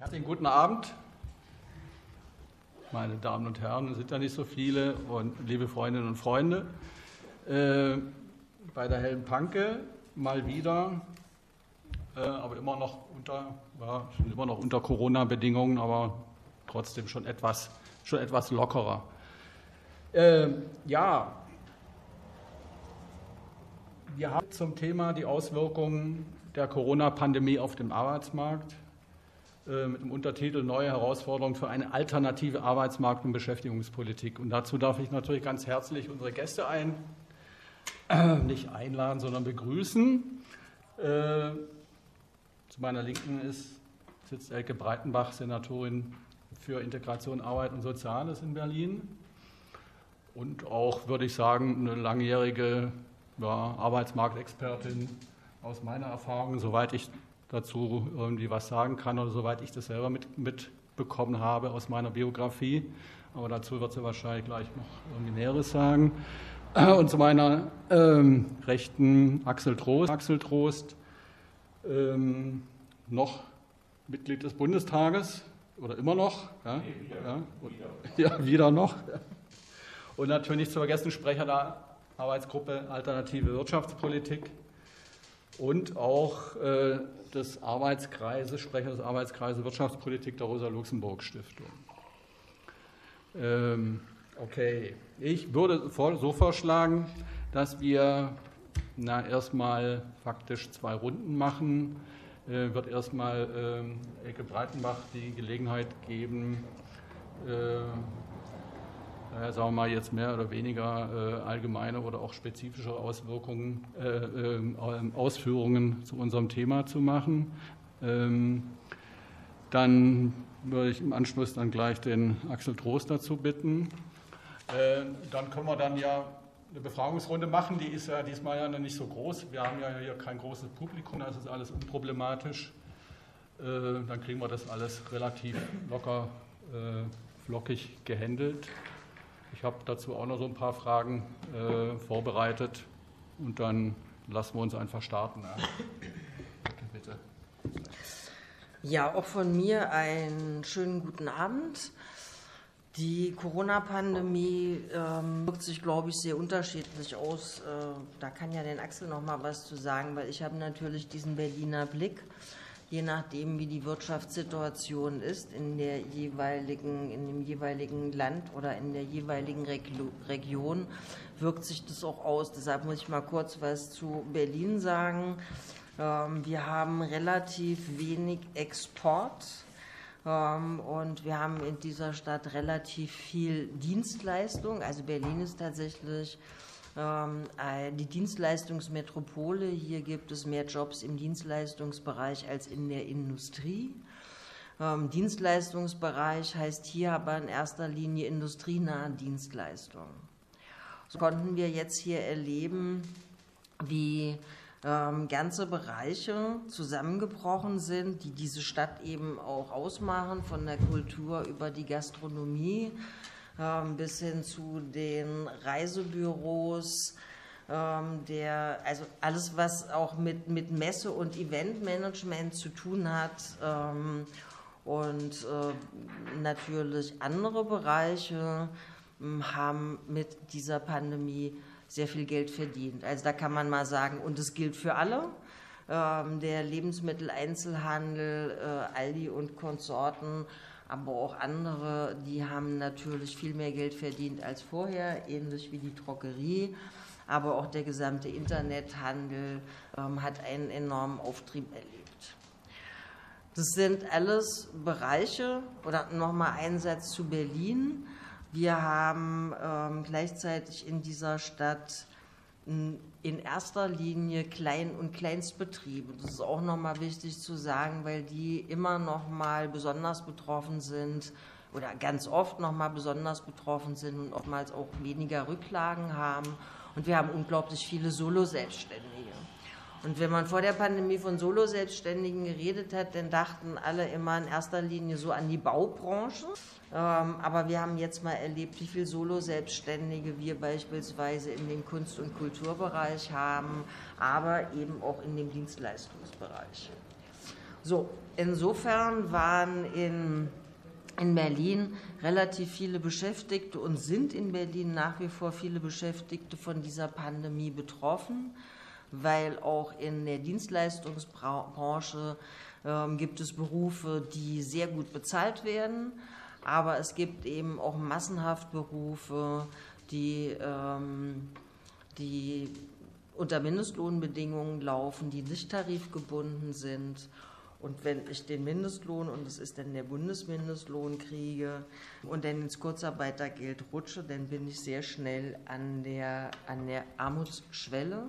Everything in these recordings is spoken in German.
Herzlichen guten Abend, meine Damen und Herren. Es sind ja nicht so viele und liebe Freundinnen und Freunde. Äh, bei der Hellen Panke mal wieder, äh, aber immer noch unter, ja, immer noch unter Corona-Bedingungen, aber trotzdem schon etwas, schon etwas lockerer. Äh, ja, wir haben zum Thema die Auswirkungen der Corona-Pandemie auf dem Arbeitsmarkt mit dem Untertitel Neue Herausforderungen für eine alternative Arbeitsmarkt- und Beschäftigungspolitik. Und dazu darf ich natürlich ganz herzlich unsere Gäste ein, äh, nicht einladen, sondern begrüßen. Äh, zu meiner Linken ist, sitzt Elke Breitenbach, Senatorin für Integration, Arbeit und Soziales in Berlin. Und auch, würde ich sagen, eine langjährige ja, Arbeitsmarktexpertin aus meiner Erfahrung, soweit ich dazu irgendwie was sagen kann oder soweit ich das selber mit, mitbekommen habe aus meiner Biografie. Aber dazu wird sie wahrscheinlich gleich noch irgendwie Näheres sagen. Und zu meiner ähm, Rechten Axel Trost. Axel Trost, ähm, noch Mitglied des Bundestages oder immer noch. Ja, nee, wieder, ja, wieder. ja, wieder noch. Und natürlich zu vergessen Sprecher der Arbeitsgruppe Alternative Wirtschaftspolitik und auch äh, des Arbeitskreises, Sprecher des Arbeitskreises Wirtschaftspolitik der Rosa-Luxemburg-Stiftung. Ähm, okay, ich würde so vorschlagen, dass wir na, erstmal faktisch zwei Runden machen. Äh, wird erstmal äh, Elke Breitenbach die Gelegenheit geben, äh, äh, sagen wir mal jetzt mehr oder weniger äh, allgemeine oder auch spezifische Auswirkungen, äh, ähm, Ausführungen zu unserem Thema zu machen. Ähm, dann würde ich im Anschluss dann gleich den Axel Trost dazu bitten. Äh, dann können wir dann ja eine Befragungsrunde machen, die ist ja diesmal ja nicht so groß. Wir haben ja hier kein großes Publikum, das ist alles unproblematisch. Äh, dann kriegen wir das alles relativ locker, äh, flockig gehandelt. Ich habe dazu auch noch so ein paar Fragen äh, vorbereitet und dann lassen wir uns einfach starten. Bitte. Ja, auch von mir einen schönen guten Abend. Die Corona-Pandemie ähm, wirkt sich, glaube ich, sehr unterschiedlich aus. Äh, da kann ja den Axel noch mal was zu sagen, weil ich habe natürlich diesen Berliner Blick je nachdem, wie die Wirtschaftssituation ist in, der jeweiligen, in dem jeweiligen Land oder in der jeweiligen Region, wirkt sich das auch aus. Deshalb muss ich mal kurz was zu Berlin sagen. Ähm, wir haben relativ wenig Export. Ähm, und wir haben in dieser Stadt relativ viel Dienstleistung. Also Berlin ist tatsächlich die Dienstleistungsmetropole. Hier gibt es mehr Jobs im Dienstleistungsbereich als in der Industrie. Ähm, Dienstleistungsbereich heißt hier aber in erster Linie industrienahe Dienstleistungen. So konnten wir jetzt hier erleben, wie ähm, ganze Bereiche zusammengebrochen sind, die diese Stadt eben auch ausmachen, von der Kultur über die Gastronomie, ähm, bis hin zu den Reisebüros, ähm, der, also alles, was auch mit, mit Messe- und Eventmanagement zu tun hat ähm, und äh, natürlich andere Bereiche haben mit dieser Pandemie sehr viel Geld verdient. Also da kann man mal sagen, und es gilt für alle. Der Lebensmitteleinzelhandel, äh, Aldi und Konsorten aber auch andere, die haben natürlich viel mehr Geld verdient als vorher, ähnlich wie die Drogerie. Aber auch der gesamte Internethandel ähm, hat einen enormen Auftrieb erlebt. Das sind alles Bereiche, oder nochmal ein Satz zu Berlin. Wir haben ähm, gleichzeitig in dieser Stadt in erster Linie Klein- und Kleinstbetriebe. Das ist auch nochmal wichtig zu sagen, weil die immer nochmal besonders betroffen sind oder ganz oft nochmal besonders betroffen sind und oftmals auch weniger Rücklagen haben. Und wir haben unglaublich viele Solo-Selbstständige. Und wenn man vor der Pandemie von Solo-Selbstständigen geredet hat, dann dachten alle immer in erster Linie so an die Baubranche. Ähm, aber wir haben jetzt mal erlebt, wie viele Solo-Selbstständige wir beispielsweise in dem Kunst- und Kulturbereich haben, aber eben auch in dem Dienstleistungsbereich. So, insofern waren in, in Berlin relativ viele Beschäftigte und sind in Berlin nach wie vor viele Beschäftigte von dieser Pandemie betroffen, weil auch in der Dienstleistungsbranche äh, gibt es Berufe, die sehr gut bezahlt werden, aber es gibt eben auch massenhaft Berufe, die, ähm, die unter Mindestlohnbedingungen laufen, die nicht tarifgebunden sind. Und wenn ich den Mindestlohn, und das ist dann der Bundesmindestlohn, kriege und dann ins Kurzarbeitergeld rutsche, dann bin ich sehr schnell an der, an der Armutsschwelle.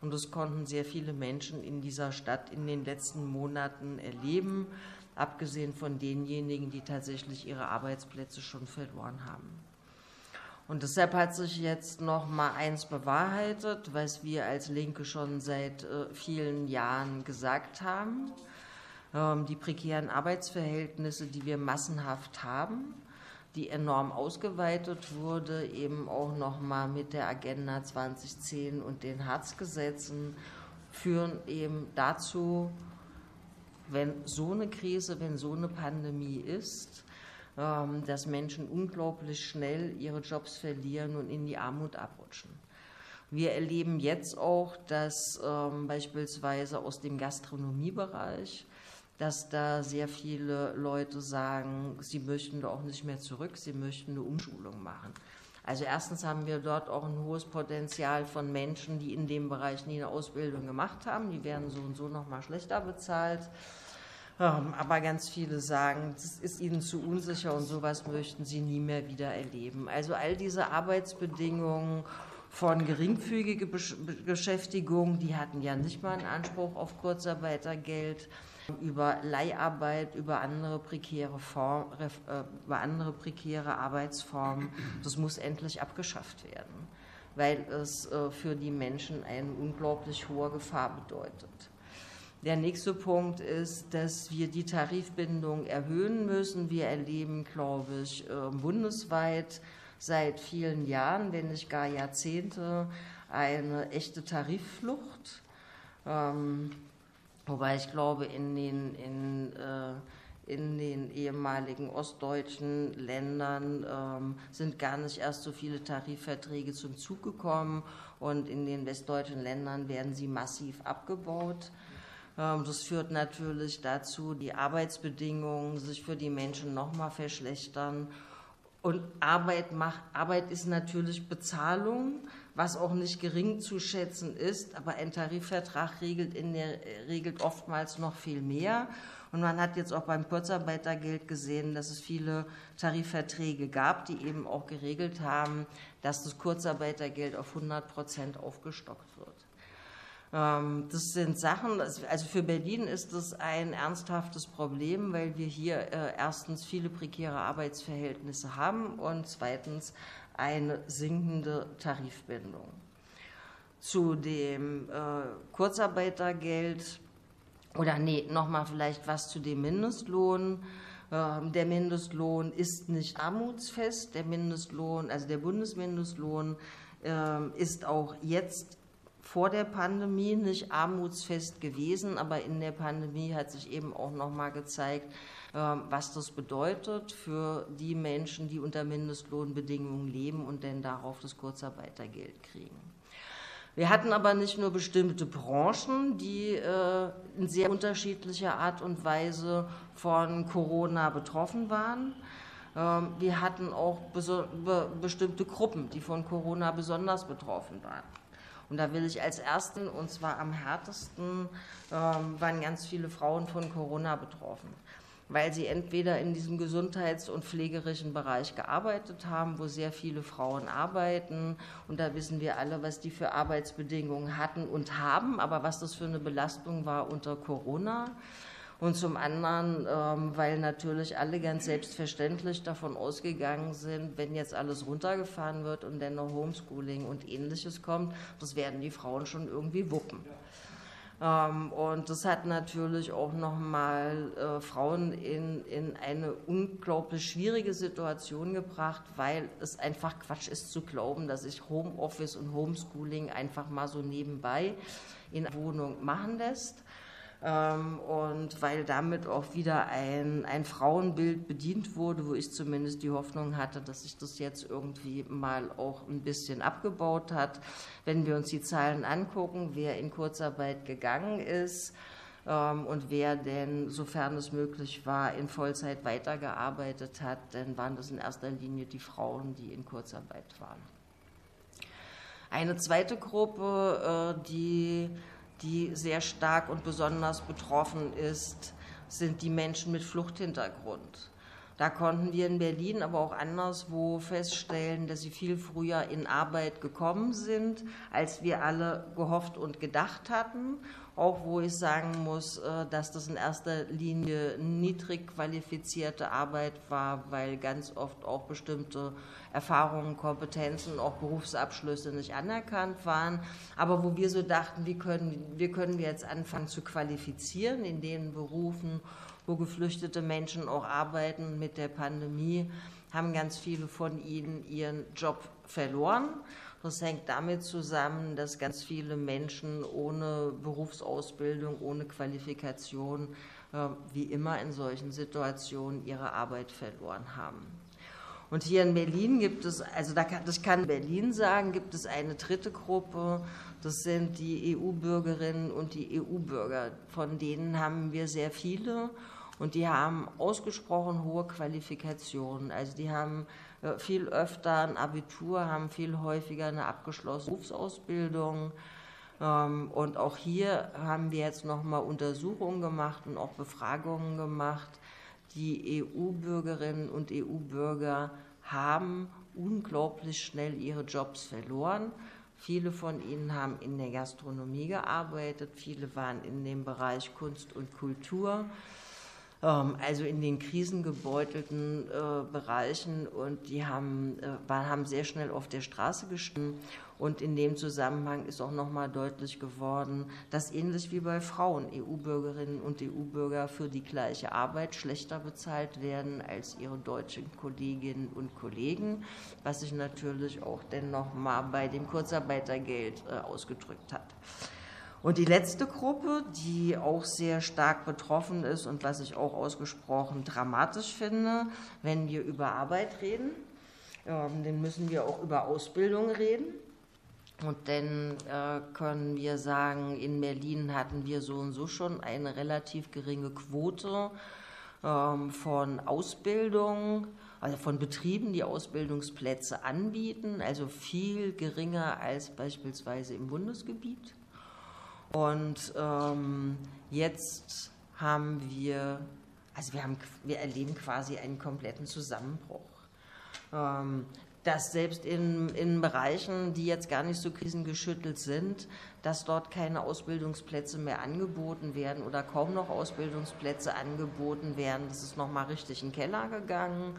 Und das konnten sehr viele Menschen in dieser Stadt in den letzten Monaten erleben, abgesehen von denjenigen, die tatsächlich ihre Arbeitsplätze schon verloren haben. Und deshalb hat sich jetzt noch mal eins bewahrheitet, was wir als Linke schon seit äh, vielen Jahren gesagt haben. Ähm, die prekären Arbeitsverhältnisse, die wir massenhaft haben, die enorm ausgeweitet wurde, eben auch noch mal mit der Agenda 2010 und den Hartz-Gesetzen, führen eben dazu, wenn so eine Krise, wenn so eine Pandemie ist, ähm, dass Menschen unglaublich schnell ihre Jobs verlieren und in die Armut abrutschen. Wir erleben jetzt auch, dass ähm, beispielsweise aus dem Gastronomiebereich, dass da sehr viele Leute sagen, sie möchten da auch nicht mehr zurück, sie möchten eine Umschulung machen. Also erstens haben wir dort auch ein hohes Potenzial von Menschen, die in dem Bereich nie eine Ausbildung gemacht haben. Die werden so und so noch mal schlechter bezahlt. Ähm, aber ganz viele sagen, das ist ihnen zu unsicher und sowas möchten sie nie mehr wieder erleben. Also all diese Arbeitsbedingungen von geringfügiger Beschäftigung, die hatten ja nicht mal einen Anspruch auf Kurzarbeitergeld, über Leiharbeit, über andere prekäre, Form, äh, über andere prekäre Arbeitsformen, das muss endlich abgeschafft werden, weil es äh, für die Menschen eine unglaublich hohe Gefahr bedeutet. Der nächste Punkt ist, dass wir die Tarifbindung erhöhen müssen. Wir erleben, glaube ich, ähm, bundesweit seit vielen Jahren, wenn nicht gar Jahrzehnte, eine echte Tarifflucht. Ähm, wobei ich glaube, in den, in, äh, in den ehemaligen ostdeutschen Ländern ähm, sind gar nicht erst so viele Tarifverträge zum Zug gekommen und in den westdeutschen Ländern werden sie massiv abgebaut. Ähm, das führt natürlich dazu, die Arbeitsbedingungen sich für die Menschen noch mal verschlechtern. Und Arbeit, macht, Arbeit ist natürlich Bezahlung, was auch nicht gering zu schätzen ist, aber ein Tarifvertrag regelt, in der, regelt oftmals noch viel mehr. Und man hat jetzt auch beim Kurzarbeitergeld gesehen, dass es viele Tarifverträge gab, die eben auch geregelt haben, dass das Kurzarbeitergeld auf 100 Prozent aufgestockt wird. Ähm, das sind Sachen, also für Berlin ist das ein ernsthaftes Problem, weil wir hier äh, erstens viele prekäre Arbeitsverhältnisse haben und zweitens eine sinkende Tarifbindung. Zu dem äh, Kurzarbeitergeld oder nee, nochmal vielleicht was zu dem Mindestlohn. Ähm, der Mindestlohn ist nicht armutsfest. Der Mindestlohn, also der Bundesmindestlohn, ähm, ist auch jetzt vor der Pandemie nicht armutsfest gewesen, aber in der Pandemie hat sich eben auch noch mal gezeigt, was das bedeutet für die Menschen, die unter Mindestlohnbedingungen leben und dann darauf das Kurzarbeitergeld kriegen. Wir hatten aber nicht nur bestimmte Branchen, die äh, in sehr unterschiedlicher Art und Weise von Corona betroffen waren. Ähm, wir hatten auch bestimmte Gruppen, die von Corona besonders betroffen waren. Und da will ich als Ersten, und zwar am härtesten, ähm, waren ganz viele Frauen von Corona betroffen, weil sie entweder in diesem gesundheits- und pflegerischen Bereich gearbeitet haben, wo sehr viele Frauen arbeiten. Und da wissen wir alle, was die für Arbeitsbedingungen hatten und haben, aber was das für eine Belastung war unter Corona und zum anderen, ähm, weil natürlich alle ganz selbstverständlich davon ausgegangen sind, wenn jetzt alles runtergefahren wird und dann noch Homeschooling und ähnliches kommt, das werden die Frauen schon irgendwie wuppen. Ähm, und das hat natürlich auch nochmal äh, Frauen in, in eine unglaublich schwierige Situation gebracht, weil es einfach Quatsch ist zu glauben, dass sich Homeoffice und Homeschooling einfach mal so nebenbei in Wohnung machen lässt. Ähm, und weil damit auch wieder ein, ein Frauenbild bedient wurde, wo ich zumindest die Hoffnung hatte, dass sich das jetzt irgendwie mal auch ein bisschen abgebaut hat. Wenn wir uns die Zahlen angucken, wer in Kurzarbeit gegangen ist, ähm, und wer denn, sofern es möglich war, in Vollzeit weitergearbeitet hat, dann waren das in erster Linie die Frauen, die in Kurzarbeit waren. Eine zweite Gruppe, äh, die die sehr stark und besonders betroffen ist, sind die Menschen mit Fluchthintergrund. Da konnten wir in Berlin, aber auch anderswo feststellen, dass sie viel früher in Arbeit gekommen sind, als wir alle gehofft und gedacht hatten auch wo ich sagen muss, äh, dass das in erster Linie niedrig qualifizierte Arbeit war, weil ganz oft auch bestimmte Erfahrungen, Kompetenzen, auch Berufsabschlüsse nicht anerkannt waren. Aber wo wir so dachten, wie können, wie können wir jetzt anfangen zu qualifizieren in den Berufen, wo geflüchtete Menschen auch arbeiten mit der Pandemie, haben ganz viele von ihnen ihren Job verloren. Das hängt damit zusammen, dass ganz viele Menschen ohne Berufsausbildung, ohne Qualifikation, äh, wie immer in solchen Situationen, ihre Arbeit verloren haben. Und hier in Berlin gibt es, also da kann, das kann Berlin sagen, gibt es eine dritte Gruppe, das sind die EU-Bürgerinnen und die EU-Bürger. Von denen haben wir sehr viele und die haben ausgesprochen hohe Qualifikationen. Also die haben viel öfter ein Abitur, haben viel häufiger eine abgeschlossene Berufsausbildung. Ähm, und auch hier haben wir jetzt nochmal Untersuchungen gemacht und auch Befragungen gemacht. Die EU-Bürgerinnen und EU-Bürger haben unglaublich schnell ihre Jobs verloren. Viele von ihnen haben in der Gastronomie gearbeitet, viele waren in dem Bereich Kunst und Kultur. Ähm, also in den krisengebeutelten äh, Bereichen und die haben, äh, haben sehr schnell auf der Straße gestanden. Und in dem Zusammenhang ist auch nochmal deutlich geworden, dass ähnlich wie bei Frauen EU-Bürgerinnen und EU-Bürger für die gleiche Arbeit schlechter bezahlt werden als ihre deutschen Kolleginnen und Kollegen, was sich natürlich auch dann nochmal bei dem Kurzarbeitergeld äh, ausgedrückt hat. Und die letzte Gruppe, die auch sehr stark betroffen ist und was ich auch ausgesprochen dramatisch finde, wenn wir über Arbeit reden, ähm, dann müssen wir auch über Ausbildung reden. Und dann äh, können wir sagen, in Berlin hatten wir so und so schon eine relativ geringe Quote ähm, von Ausbildung, also von Betrieben, die Ausbildungsplätze anbieten, also viel geringer als beispielsweise im Bundesgebiet. Und ähm, jetzt haben wir, also wir, haben, wir erleben quasi einen kompletten Zusammenbruch. Ähm, dass selbst in, in Bereichen, die jetzt gar nicht so krisengeschüttelt sind, dass dort keine Ausbildungsplätze mehr angeboten werden oder kaum noch Ausbildungsplätze angeboten werden. Das ist nochmal richtig in den Keller gegangen.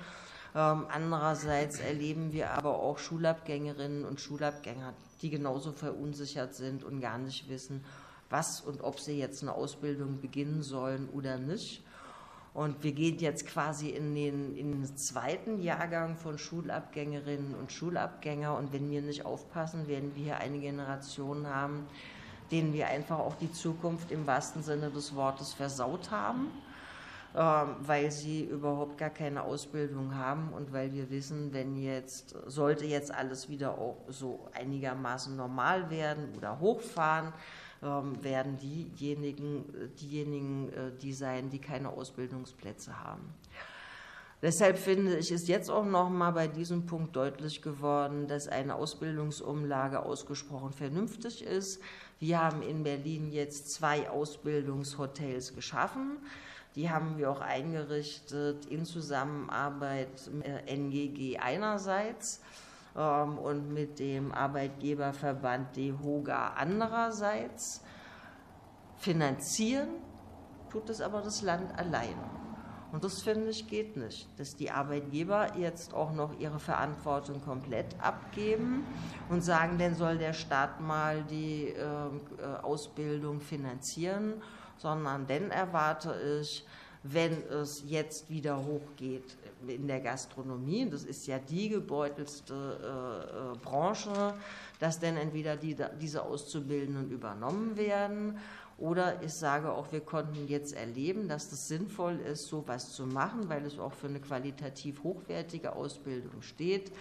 Ähm, andererseits erleben wir aber auch Schulabgängerinnen und Schulabgänger, die genauso verunsichert sind und gar nicht wissen, was und ob sie jetzt eine Ausbildung beginnen sollen oder nicht. Und wir gehen jetzt quasi in den, in den zweiten Jahrgang von Schulabgängerinnen und Schulabgänger. Und wenn wir nicht aufpassen, werden wir hier eine Generation haben, denen wir einfach auch die Zukunft im wahrsten Sinne des Wortes versaut haben, ähm, weil sie überhaupt gar keine Ausbildung haben und weil wir wissen, wenn jetzt, sollte jetzt alles wieder auch so einigermaßen normal werden oder hochfahren, werden diejenigen, diejenigen äh, die sein, die keine Ausbildungsplätze haben. Deshalb finde ich, ist jetzt auch noch mal bei diesem Punkt deutlich geworden, dass eine Ausbildungsumlage ausgesprochen vernünftig ist. Wir haben in Berlin jetzt zwei Ausbildungshotels geschaffen. Die haben wir auch eingerichtet in Zusammenarbeit mit NGG einerseits ähm, und mit dem Arbeitgeberverband DEHOGA andererseits. Finanzieren tut es aber das Land alleine. Und das finde ich geht nicht, dass die Arbeitgeber jetzt auch noch ihre Verantwortung komplett abgeben und sagen, dann soll der Staat mal die ähm, äh, Ausbildung finanzieren, sondern dann erwarte ich, wenn es jetzt wieder hochgeht in der Gastronomie, das ist ja die gebeutelste äh, äh, Branche, dass dann entweder die, diese Auszubildenden übernommen werden Oder ich sage auch, wir konnten jetzt erleben, dass es sinnvoll ist, so etwas zu machen, weil es auch für eine qualitativ hochwertige Ausbildung steht.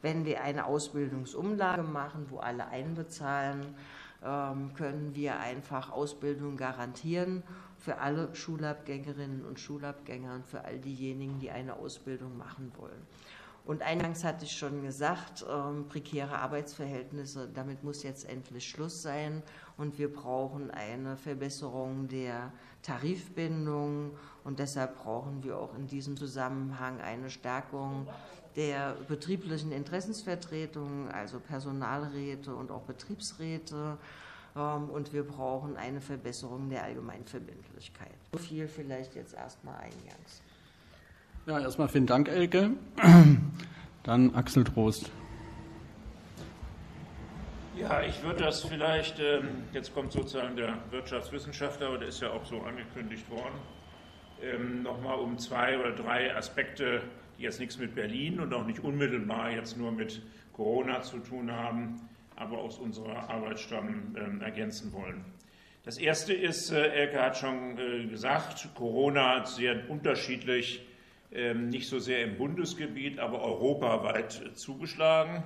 Wenn wir eine Ausbildungsumlage machen, wo alle einbezahlen, ähm, können wir einfach Ausbildung garantieren für alle Schulabgängerinnen und Schulabgänger und für all diejenigen, die eine Ausbildung machen wollen. Und eingangs hatte ich schon gesagt, ähm, prekäre Arbeitsverhältnisse, damit muss jetzt endlich Schluss sein. Und wir brauchen eine Verbesserung der Tarifbindung. Und deshalb brauchen wir auch in diesem Zusammenhang eine Stärkung der betrieblichen Interessensvertretungen, also Personalräte und auch Betriebsräte. Ähm, und wir brauchen eine Verbesserung der Allgemeinverbindlichkeit. So viel vielleicht jetzt erstmal eingangs. Ja, erstmal vielen Dank, Elke. Dann Axel Trost. Ja, ich würde das vielleicht, ähm, jetzt kommt sozusagen der Wirtschaftswissenschaftler, aber der ist ja auch so angekündigt worden, ähm, nochmal um zwei oder drei Aspekte, die jetzt nichts mit Berlin und auch nicht unmittelbar jetzt nur mit Corona zu tun haben, aber aus unserer Arbeitsstamm ähm, ergänzen wollen. Das erste ist, äh, Elke hat schon äh, gesagt, Corona hat sehr unterschiedlich, ähm, nicht so sehr im Bundesgebiet, aber europaweit äh, zugeschlagen.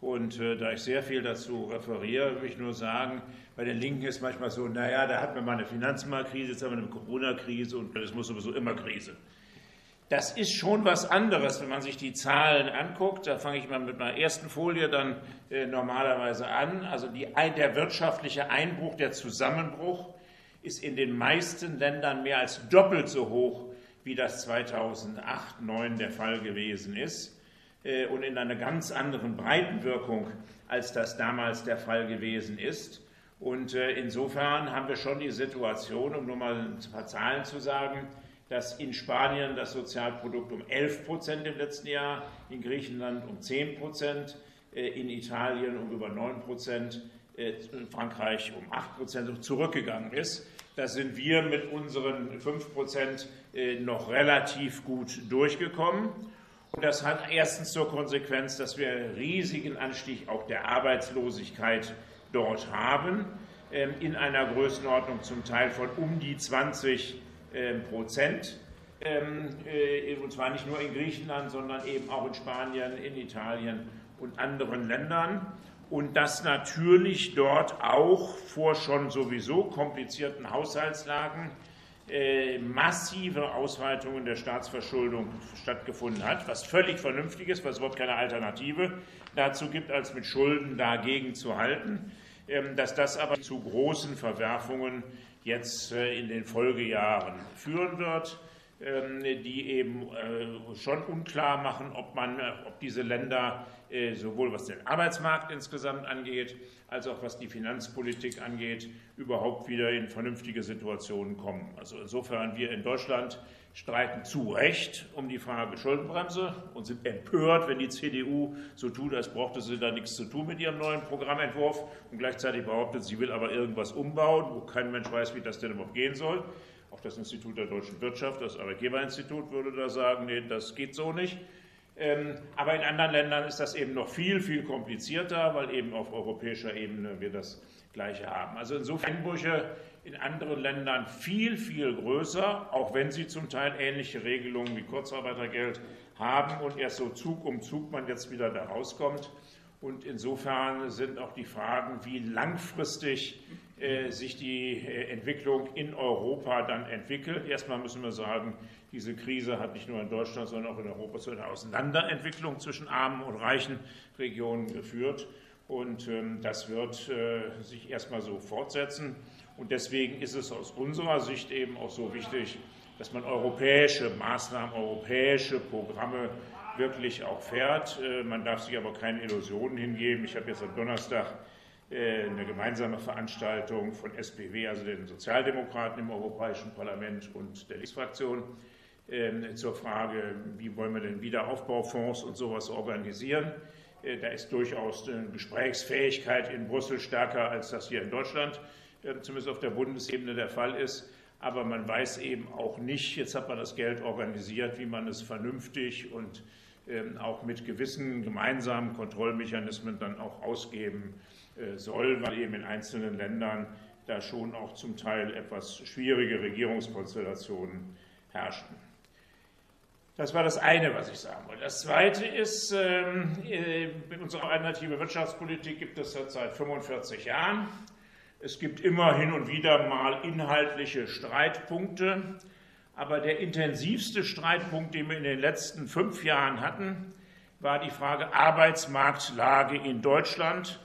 Und da ich sehr viel dazu referiere, will ich nur sagen, bei den Linken ist manchmal so, naja, da hatten wir mal eine Finanzmarktkrise, jetzt haben wir eine Corona-Krise und es muss sowieso immer Krise. Das ist schon was anderes, wenn man sich die Zahlen anguckt. Da fange ich mal mit meiner ersten Folie dann äh, normalerweise an. Also die, der wirtschaftliche Einbruch, der Zusammenbruch ist in den meisten Ländern mehr als doppelt so hoch, wie das 2008, 2009 der Fall gewesen ist äh, und in einer ganz anderen Breitenwirkung, als das damals der Fall gewesen ist. Und äh, insofern haben wir schon die Situation, um nur mal ein paar Zahlen zu sagen, dass in Spanien das Sozialprodukt um 11 Prozent im letzten Jahr, in Griechenland um 10 Prozent, äh, in Italien um über 9 Prozent, äh, in Frankreich um 8 Prozent zurückgegangen ist. Da sind wir mit unseren 5 Prozent äh, noch relativ gut durchgekommen. Und das hat erstens zur Konsequenz, dass wir einen riesigen Anstieg auch der Arbeitslosigkeit dort haben, ähm, in einer Größenordnung zum Teil von um die 20 Prozent. Ähm, Prozent. Ähm, äh, und zwar nicht nur in Griechenland, sondern eben auch in Spanien, in Italien und anderen Ländern. Und dass natürlich dort auch vor schon sowieso komplizierten Haushaltslagen äh, massive Ausweitungen der Staatsverschuldung stattgefunden hat, was völlig vernünftig ist, was es überhaupt keine Alternative dazu gibt, als mit Schulden dagegen zu halten, ähm, dass das aber zu großen Verwerfungen jetzt äh, in den Folgejahren führen wird, ähm, die eben äh, schon unklar machen, ob, man, äh, ob diese Länder sowohl was den Arbeitsmarkt insgesamt angeht, als auch was die Finanzpolitik angeht, überhaupt wieder in vernünftige Situationen kommen. Also insofern wir in Deutschland streiten zu Recht um die Frage Schuldenbremse und sind empört, wenn die CDU so tut, als brauchte sie da nichts zu tun mit ihrem neuen Programmentwurf und gleichzeitig behauptet, sie will aber irgendwas umbauen, wo kein Mensch weiß, wie das denn überhaupt gehen soll. Auch das Institut der deutschen Wirtschaft, das Arbeitgeberinstitut, würde da sagen, nee, das geht so nicht. Ähm, aber in anderen Ländern ist das eben noch viel, viel komplizierter, weil eben auf europäischer Ebene wir das Gleiche haben. Also insofern Einbrüche in anderen Ländern viel, viel größer, auch wenn sie zum Teil ähnliche Regelungen wie Kurzarbeitergeld haben und erst so Zug um Zug man jetzt wieder da rauskommt. Und insofern sind auch die Fragen, wie langfristig äh, sich die äh, Entwicklung in Europa dann entwickelt. Erstmal müssen wir sagen, diese Krise hat nicht nur in Deutschland, sondern auch in Europa zu einer Auseinanderentwicklung zwischen armen und reichen Regionen geführt. Und ähm, das wird äh, sich erstmal so fortsetzen. Und deswegen ist es aus unserer Sicht eben auch so wichtig, dass man europäische Maßnahmen, europäische Programme wirklich auch fährt. Äh, man darf sich aber keine Illusionen hingeben. Ich habe jetzt am Donnerstag äh, eine gemeinsame Veranstaltung von SPW, also den Sozialdemokraten im Europäischen Parlament und der Linksfraktion ähm, zur Frage, wie wollen wir denn Wiederaufbaufonds und sowas organisieren. Äh, da ist durchaus eine Gesprächsfähigkeit in Brüssel stärker, als das hier in Deutschland zumindest auf der Bundesebene der Fall ist. Aber man weiß eben auch nicht, jetzt hat man das Geld organisiert, wie man es vernünftig und ähm, auch mit gewissen gemeinsamen Kontrollmechanismen dann auch ausgeben äh, soll, weil eben in einzelnen Ländern da schon auch zum Teil etwas schwierige Regierungskonstellationen herrschten. Das war das eine, was ich sagen wollte. Das zweite ist, ähm, äh, unsere alternative Wirtschaftspolitik gibt es seit 45 Jahren. Es gibt immer hin und wieder mal inhaltliche Streitpunkte. Aber der intensivste Streitpunkt, den wir in den letzten fünf Jahren hatten, war die Frage Arbeitsmarktlage in Deutschland.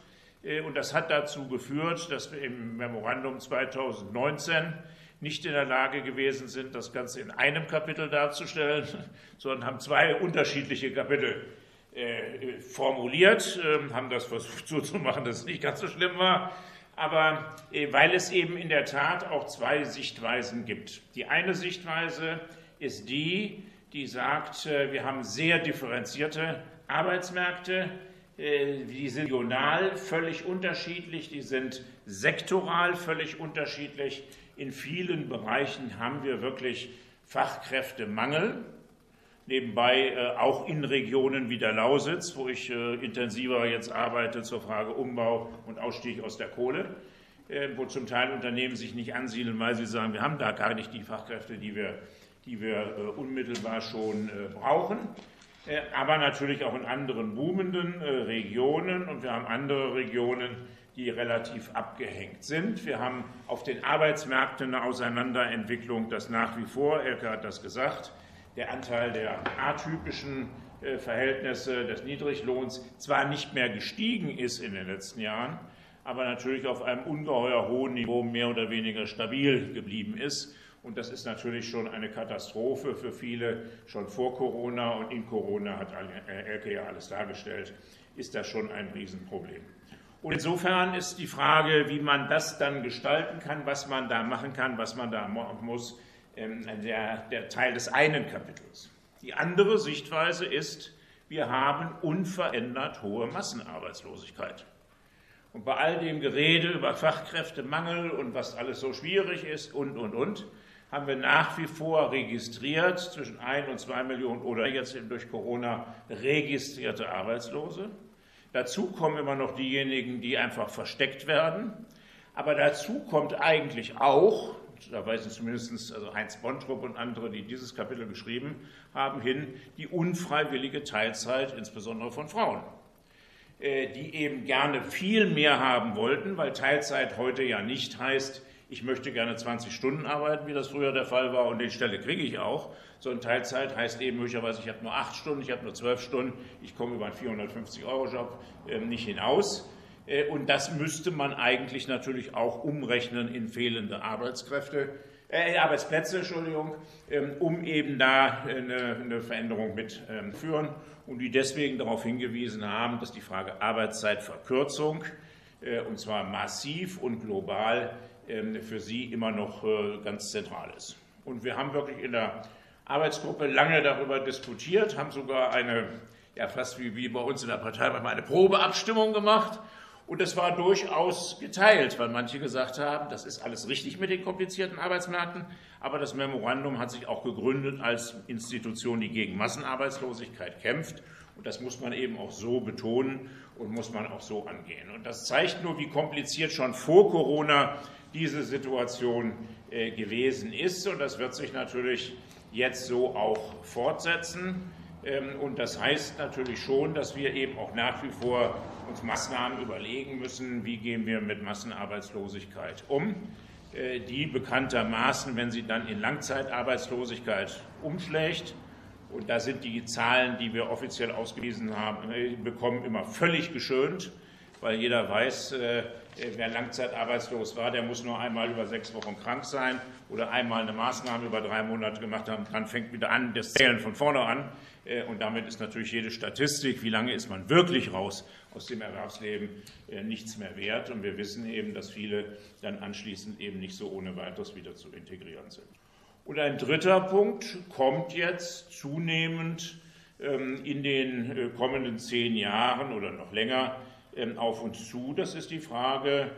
Äh, und das hat dazu geführt, dass wir im Memorandum 2019 nicht in der Lage gewesen sind, das Ganze in einem Kapitel darzustellen, sondern haben zwei unterschiedliche Kapitel äh, formuliert, äh, haben das versucht so zu machen, dass es nicht ganz so schlimm war. Aber äh, weil es eben in der Tat auch zwei Sichtweisen gibt. Die eine Sichtweise ist die, die sagt, äh, wir haben sehr differenzierte Arbeitsmärkte, äh, die sind regional völlig unterschiedlich, die sind sektoral völlig unterschiedlich. In vielen Bereichen haben wir wirklich Fachkräftemangel. Nebenbei äh, auch in Regionen wie der Lausitz, wo ich äh, intensiver jetzt arbeite zur Frage Umbau und Ausstieg aus der Kohle, wo zum Teil Unternehmen sich nicht ansiedeln, weil sie sagen, wir haben da gar nicht die Fachkräfte, die wir, die wir unmittelbar schon brauchen. Aber natürlich auch in anderen boomenden Regionen und wir haben andere Regionen, die relativ abgehängt sind. Wir haben auf den Arbeitsmärkten eine Auseinanderentwicklung, das nach wie vor, Elke hat das gesagt, der Anteil der atypischen äh, Verhältnisse des Niedriglohns zwar nicht mehr gestiegen ist in den letzten Jahren, aber natürlich auf einem ungeheuer hohen Niveau mehr oder weniger stabil geblieben ist. Und das ist natürlich schon eine Katastrophe für viele, schon vor Corona und in Corona hat Elke ja alles dargestellt, ist das schon ein Riesenproblem. Und insofern ist die Frage, wie man das dann gestalten kann, was man da machen kann, was man da muss, der, der Teil des einen Kapitels. Die andere Sichtweise ist, wir haben unverändert hohe Massenarbeitslosigkeit. Und bei all dem Gerede über Fachkräftemangel und was alles so schwierig ist und, und, und, haben wir nach wie vor registriert zwischen ein und zwei Millionen oder jetzt durch Corona registrierte Arbeitslose. Dazu kommen immer noch diejenigen, die einfach versteckt werden. Aber dazu kommt eigentlich auch, da weisen zumindest also Heinz Bontrup und andere, die dieses Kapitel geschrieben haben, hin, die unfreiwillige Teilzeit, insbesondere von Frauen, äh, die eben gerne viel mehr haben wollten, weil Teilzeit heute ja nicht heißt, ich möchte gerne 20 Stunden arbeiten, wie das früher der Fall war, und die Stelle kriege ich auch, so ein Teilzeit heißt eben möglicherweise, ich habe nur acht Stunden, ich habe nur zwölf Stunden, ich komme über einen 450-Euro-Job äh, nicht hinaus. Äh, und das müsste man eigentlich natürlich auch umrechnen in fehlende Arbeitskräfte, äh, Arbeitsplätze, Entschuldigung, ähm, um eben da eine, eine Veränderung mitführen ähm, und die deswegen darauf hingewiesen haben, dass die Frage Arbeitszeitverkürzung, äh, und zwar massiv und global, ähm, für sie immer noch äh, ganz zentral ist. Und wir haben wirklich in der Arbeitsgruppe lange darüber diskutiert, haben sogar eine, ja fast wie, wie bei uns in der Partei, eine Probeabstimmung gemacht. Und es war durchaus geteilt, weil manche gesagt haben, das ist alles richtig mit den komplizierten Arbeitsmärkten, aber das Memorandum hat sich auch gegründet als Institution, die gegen Massenarbeitslosigkeit kämpft. Und das muss man eben auch so betonen und muss man auch so angehen. Und das zeigt nur, wie kompliziert schon vor Corona diese Situation äh, gewesen ist. Und das wird sich natürlich jetzt so auch fortsetzen. Ähm, und das heißt natürlich schon, dass wir eben auch nach wie vor uns Maßnahmen überlegen müssen, wie gehen wir mit Massenarbeitslosigkeit um, äh, die bekanntermaßen, wenn sie dann in Langzeitarbeitslosigkeit umschlägt, und da sind die Zahlen, die wir offiziell ausgewiesen haben, äh, bekommen, immer völlig geschönt, weil jeder weiß, wer langzeitarbeitslos war, der muss nur einmal über sechs Wochen krank sein oder einmal eine Maßnahme über drei Monate gemacht haben. Dann fängt wieder an, das Zählen von vorne an. Äh, und damit ist natürlich jede Statistik, wie lange ist man wirklich raus aus dem Erwerbsleben, äh, nichts mehr wert. Und wir wissen eben, dass viele dann anschließend eben nicht so ohne weiteres wieder zu integrieren sind. Und ein dritter Punkt kommt jetzt zunehmend ähm, in den äh, kommenden zehn Jahren oder noch länger ähm, auf uns zu. Das ist die Frage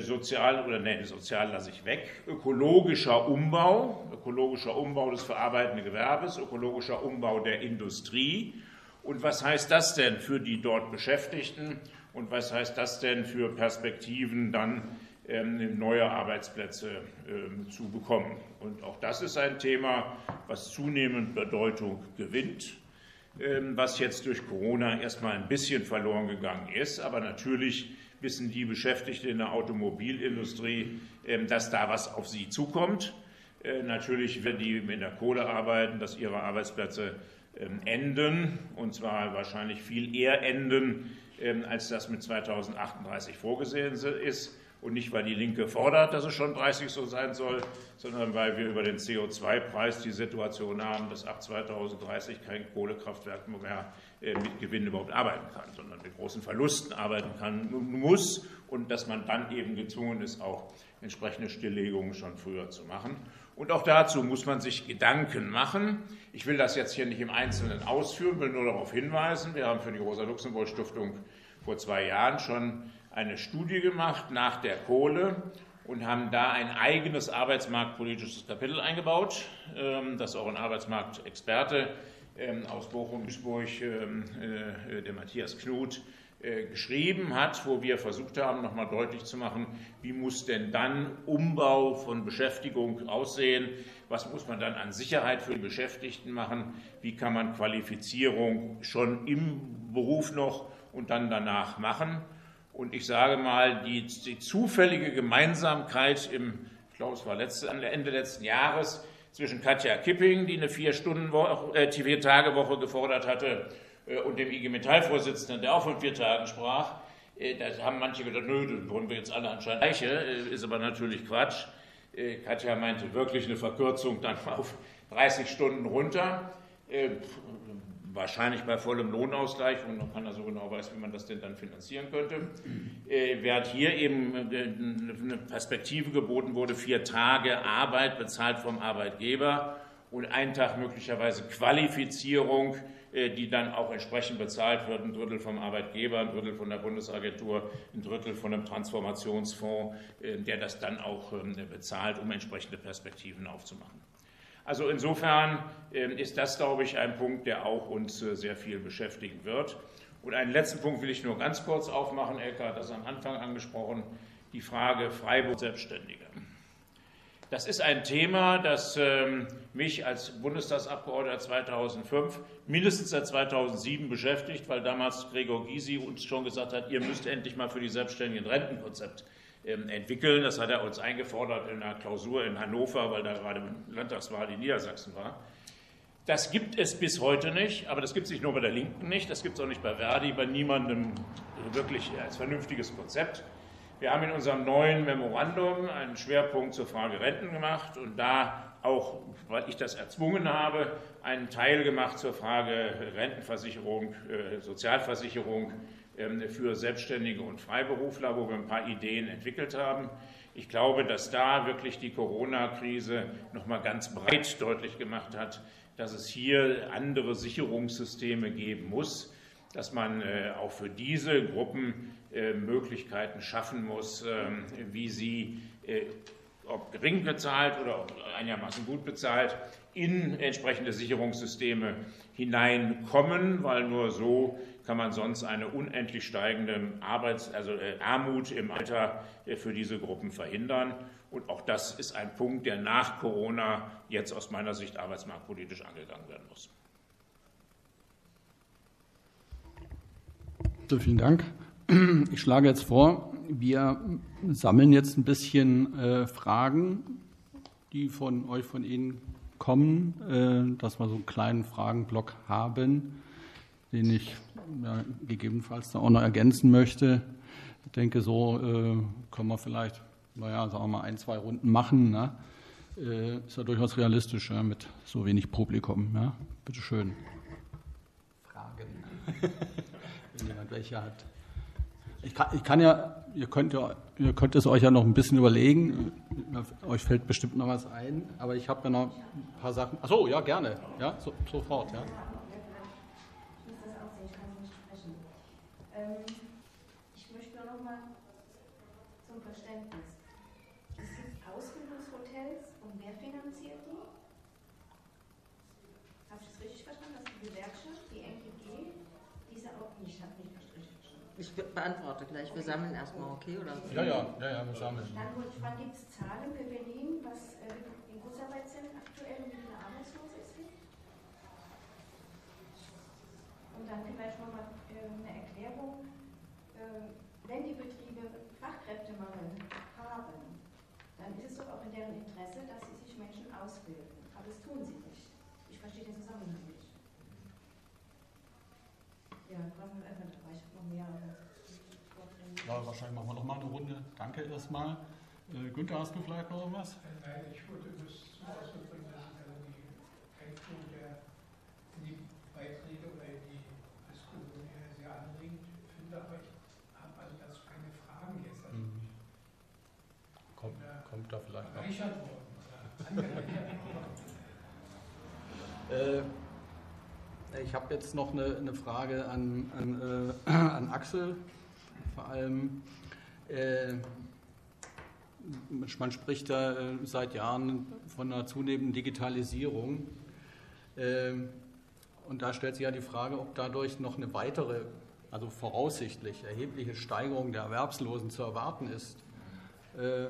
sozial oder nein, sozial lasse ich weg, ökologischer Umbau, ökologischer Umbau des verarbeitenden Gewerbes, ökologischer Umbau der Industrie. Und was heißt das denn für die dort Beschäftigten? Und was heißt das denn für Perspektiven dann ähm, neue Arbeitsplätze ähm, zu bekommen. Und auch das ist ein Thema, was zunehmend Bedeutung gewinnt, ähm, was jetzt durch Corona erstmal ein bisschen verloren gegangen ist. Aber natürlich wissen die Beschäftigten in der Automobilindustrie, dass da was auf sie zukommt. Äh, natürlich, wenn die in der Kohle arbeiten, dass ihre Arbeitsplätze enden, und zwar wahrscheinlich viel eher enden, als das mit 2038 vorgesehen ist. Und nicht, weil die Linke fordert, dass es schon 30 so sein soll, sondern weil wir über den CO2-Preis die Situation haben, dass ab 2030 kein Kohlekraftwerk mehr mit Gewinn überhaupt arbeiten kann, sondern mit großen Verlusten arbeiten kann, muss und dass man dann eben gezwungen ist, auch entsprechende Stilllegungen schon früher zu machen. Und auch dazu muss man sich Gedanken machen. Ich will das jetzt hier nicht im Einzelnen ausführen, will nur darauf hinweisen. Wir haben für die Rosa-Luxemburg-Stiftung vor zwei Jahren schon eine Studie gemacht nach der Kohle und haben da ein eigenes arbeitsmarktpolitisches Kapitel eingebaut, ähm, das auch ein Arbeitsmarktexperte ähm, aus Bochum-Duisburg, ähm, äh, der Matthias Knut, äh, geschrieben hat, wo wir versucht haben, nochmal deutlich zu machen, wie muss denn dann Umbau von Beschäftigung aussehen, was muss man dann an Sicherheit für die Beschäftigten machen, wie kann man Qualifizierung schon im Beruf noch und dann danach machen. Und ich sage mal, die, die zufällige Gemeinsamkeit im, ich glaube, es war letzte, Ende letzten Jahres, zwischen Katja Kipping, die eine äh, Vier-Tage-Woche gefordert hatte, äh, und dem IG Metall-Vorsitzenden, der auch von vier Tagen sprach, äh, da haben manche gedacht, nö, dann wollen wir jetzt alle anscheinend gleiche, äh, ist aber natürlich Quatsch. Äh, Katja meinte wirklich eine Verkürzung dann auf 30 Stunden runter. Wahrscheinlich bei vollem Lohnausgleich, und man keiner so genau weiß, wie man das denn dann finanzieren könnte, äh, während hier eben äh, eine Perspektive geboten wurde, vier Tage Arbeit bezahlt vom Arbeitgeber und ein Tag möglicherweise Qualifizierung, äh, die dann auch entsprechend bezahlt wird, ein Drittel vom Arbeitgeber, ein Drittel von der Bundesagentur, ein Drittel von einem Transformationsfonds, äh, der das dann auch ähm, bezahlt, um entsprechende Perspektiven aufzumachen. Also insofern ähm, ist das, glaube ich, ein Punkt, der auch uns äh, sehr viel beschäftigen wird. Und einen letzten Punkt will ich nur ganz kurz aufmachen. Elke hat das am Anfang angesprochen, die Frage Freiburg Selbstständige. Das ist ein Thema, das ähm, mich als Bundestagsabgeordneter 2005 mindestens seit 2007 beschäftigt, weil damals Gregor Gysi uns schon gesagt hat, ihr müsst endlich mal für die Selbstständigen ein Rentenkonzept entwickeln. Das hat er uns eingefordert in einer Klausur in Hannover, weil da gerade Landtagswahl in Niedersachsen war. Das gibt es bis heute nicht, aber das gibt es nicht nur bei der Linken nicht, das gibt es auch nicht bei Verdi, bei niemandem wirklich als vernünftiges Konzept. Wir haben in unserem neuen Memorandum einen Schwerpunkt zur Frage Renten gemacht und da auch, weil ich das erzwungen habe, einen Teil gemacht zur Frage Rentenversicherung, äh, Sozialversicherung ähm, für Selbstständige und Freiberufler, wo wir ein paar Ideen entwickelt haben. Ich glaube, dass da wirklich die Corona-Krise noch mal ganz breit deutlich gemacht hat, dass es hier andere Sicherungssysteme geben muss, dass man äh, auch für diese Gruppen äh, Möglichkeiten schaffen muss, ähm, wie sie ob gering bezahlt oder einigermaßen gut bezahlt, in entsprechende Sicherungssysteme hineinkommen, weil nur so kann man sonst eine unendlich steigende Arbeits-, also äh, Armut im Alter äh, für diese Gruppen verhindern. Und auch das ist ein Punkt, der nach Corona jetzt aus meiner Sicht arbeitsmarktpolitisch angegangen werden muss. So, vielen Dank. Ich schlage jetzt vor, wir sammeln jetzt ein bisschen äh, Fragen, die von euch, von Ihnen kommen, äh, dass wir so einen kleinen Fragenblock haben den ich gegebenenfalls auch noch ergänzen möchte. Ich denke, so äh, können wir vielleicht, naja, sagen wir mal, ein, zwei Runden machen. Ne? Äh, ist ja durchaus realistisch ja, mit so wenig Publikum. Ja? Bitte schön. Fragen, wenn jemand welche hat. Ich kann, ich kann, ja, ihr könnt, ja, ihr könnt es euch ja noch ein bisschen überlegen. Euch fällt bestimmt noch was ein, aber ich habe ja noch ein paar Sachen. Achso, ja, gerne. Ja, so, sofort, ja. Ähm, ich möchte noch mal zum Verständnis. Es gibt Ausbildungshotels und wer finanziert die? Habe ich das richtig verstanden, dass die Gewerkschaft, die NGG, diese auch nicht, hat nicht richtig verstanden. Ich beantworte gleich. Wir sammeln erstmal, okay? Oder? Ja, ja, ja, ja, wir sammeln. Dann wollte ich fragen, gibt es Zahlen für Berlin, was äh, in Kurzarbeit sind aktuell und wie viele Arbeitslose es gibt? Und dann vielleicht nochmal äh, eine Erklärung. Äh, wenn die Betriebe Fachkräftemangel haben, dann ist es doch auch in deren Interesse, dass sie sich Menschen ausbilden. Aber das tun sie nicht. Ich verstehe den Zusammenhang nicht. Ja, brauchen wir einfach dabei. Ich habe noch mehr. Ja, wahrscheinlich machen wir noch mal eine Runde. Danke erstmal. Äh, Günther, hast du vielleicht noch was? Nein, ich wollte das zum Ausdruck bringen, dass ich also die Einführung der die Beiträge oder die Diskussion hier sehr anregend finde, aber ich habe also dazu keine Fragen jetzt. Also Mhm. Kommt, kommt da vielleicht noch. Reichert worden oder angereichert worden. Äh, ich habe jetzt noch eine, eine Frage an, an, äh, an Axel. Vor allem, äh, man spricht da äh, seit Jahren von einer zunehmenden Digitalisierung. Äh, und da stellt sich ja die Frage, ob dadurch noch eine weitere, also voraussichtlich erhebliche Steigerung der Erwerbslosen zu erwarten ist. Äh,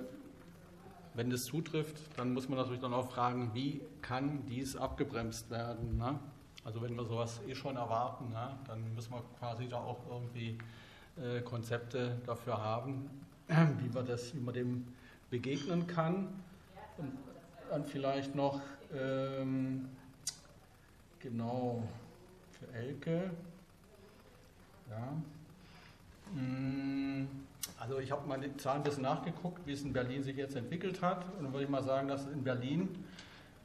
wenn das zutrifft, dann muss man natürlich dann auch fragen, wie kann dies abgebremst werden? Ne? Also wenn wir sowas eh schon erwarten, ne, dann müssen wir quasi da auch irgendwie äh, Konzepte dafür haben, wie man, das, wie man dem begegnen kann. Und dann vielleicht noch, ähm, genau, für Elke. Ja. Mm, Also ich habe mal die Zahlen ein bisschen nachgeguckt, wie es in Berlin sich jetzt entwickelt hat. Und dann würde ich mal sagen, dass in Berlin,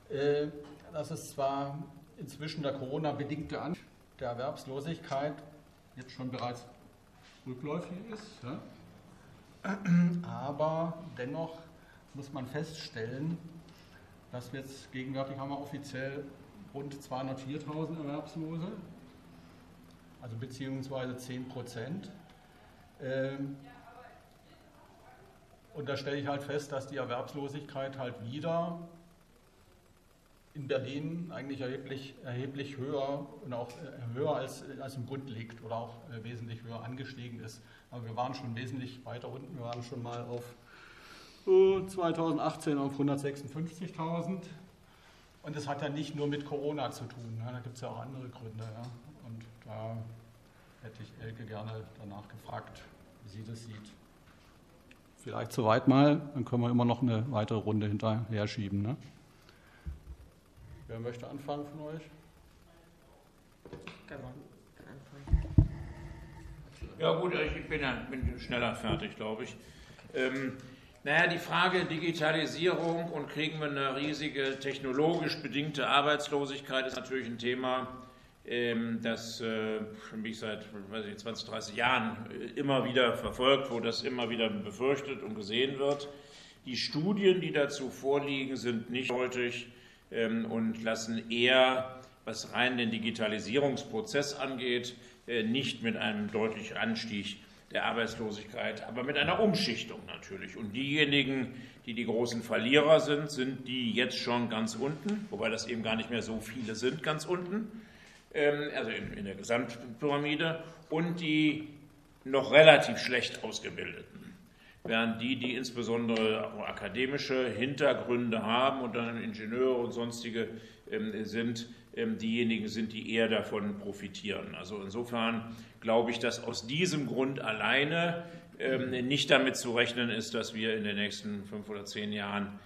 äh, dass es zwar inzwischen der Corona-bedingte Anstieg der Erwerbslosigkeit jetzt schon bereits rückläufig ist, ja? aber dennoch muss man feststellen, dass wir jetzt gegenwärtig haben wir offiziell rund 204.000 Erwerbslose, also beziehungsweise 10 Prozent. Ähm, und da stelle ich halt fest, dass die Erwerbslosigkeit halt wieder in Berlin eigentlich erheblich, erheblich höher und auch äh, höher als, als im Bund liegt oder auch äh, wesentlich höher angestiegen ist. Aber wir waren schon wesentlich weiter unten. Wir waren schon mal auf äh, 2018 auf 156.000. Und das hat ja nicht nur mit Corona zu tun. Ja, da gibt es ja auch andere Gründe. Ja. Und da hätte ich Elke gerne danach gefragt, wie sie das sieht. Vielleicht soweit mal, dann können wir immer noch eine weitere Runde hinterher schieben. Ne? Wer möchte anfangen von euch? Kann man anfangen. Ja gut, ich bin, ja, bin schneller fertig, glaube ich. Ähm, naja, die Frage Digitalisierung und kriegen wir eine riesige technologisch bedingte Arbeitslosigkeit ist natürlich ein Thema, ähm, das äh, mich seit weiß ich, 20, 30 Jahren äh, immer wieder verfolgt, wo das immer wieder befürchtet und gesehen wird. Die Studien, die dazu vorliegen, sind nicht deutlich ähm, und lassen eher, was rein den Digitalisierungsprozess angeht, äh, nicht mit einem deutlichen Anstieg der Arbeitslosigkeit, aber mit einer Umschichtung natürlich. Und diejenigen, die die großen Verlierer sind, sind die jetzt schon ganz unten, wobei das eben gar nicht mehr so viele sind, ganz unten, ähm, also in, in der Gesamtpyramide, und die noch relativ schlecht ausgebildeten. Während die, die insbesondere akademische Hintergründe haben und dann Ingenieure und sonstige ähm, sind, ähm, diejenigen sind, die eher davon profitieren. Also insofern glaube ich, dass aus diesem Grund alleine ähm, nicht damit zu rechnen ist, dass wir in den nächsten fünf oder zehn Jahren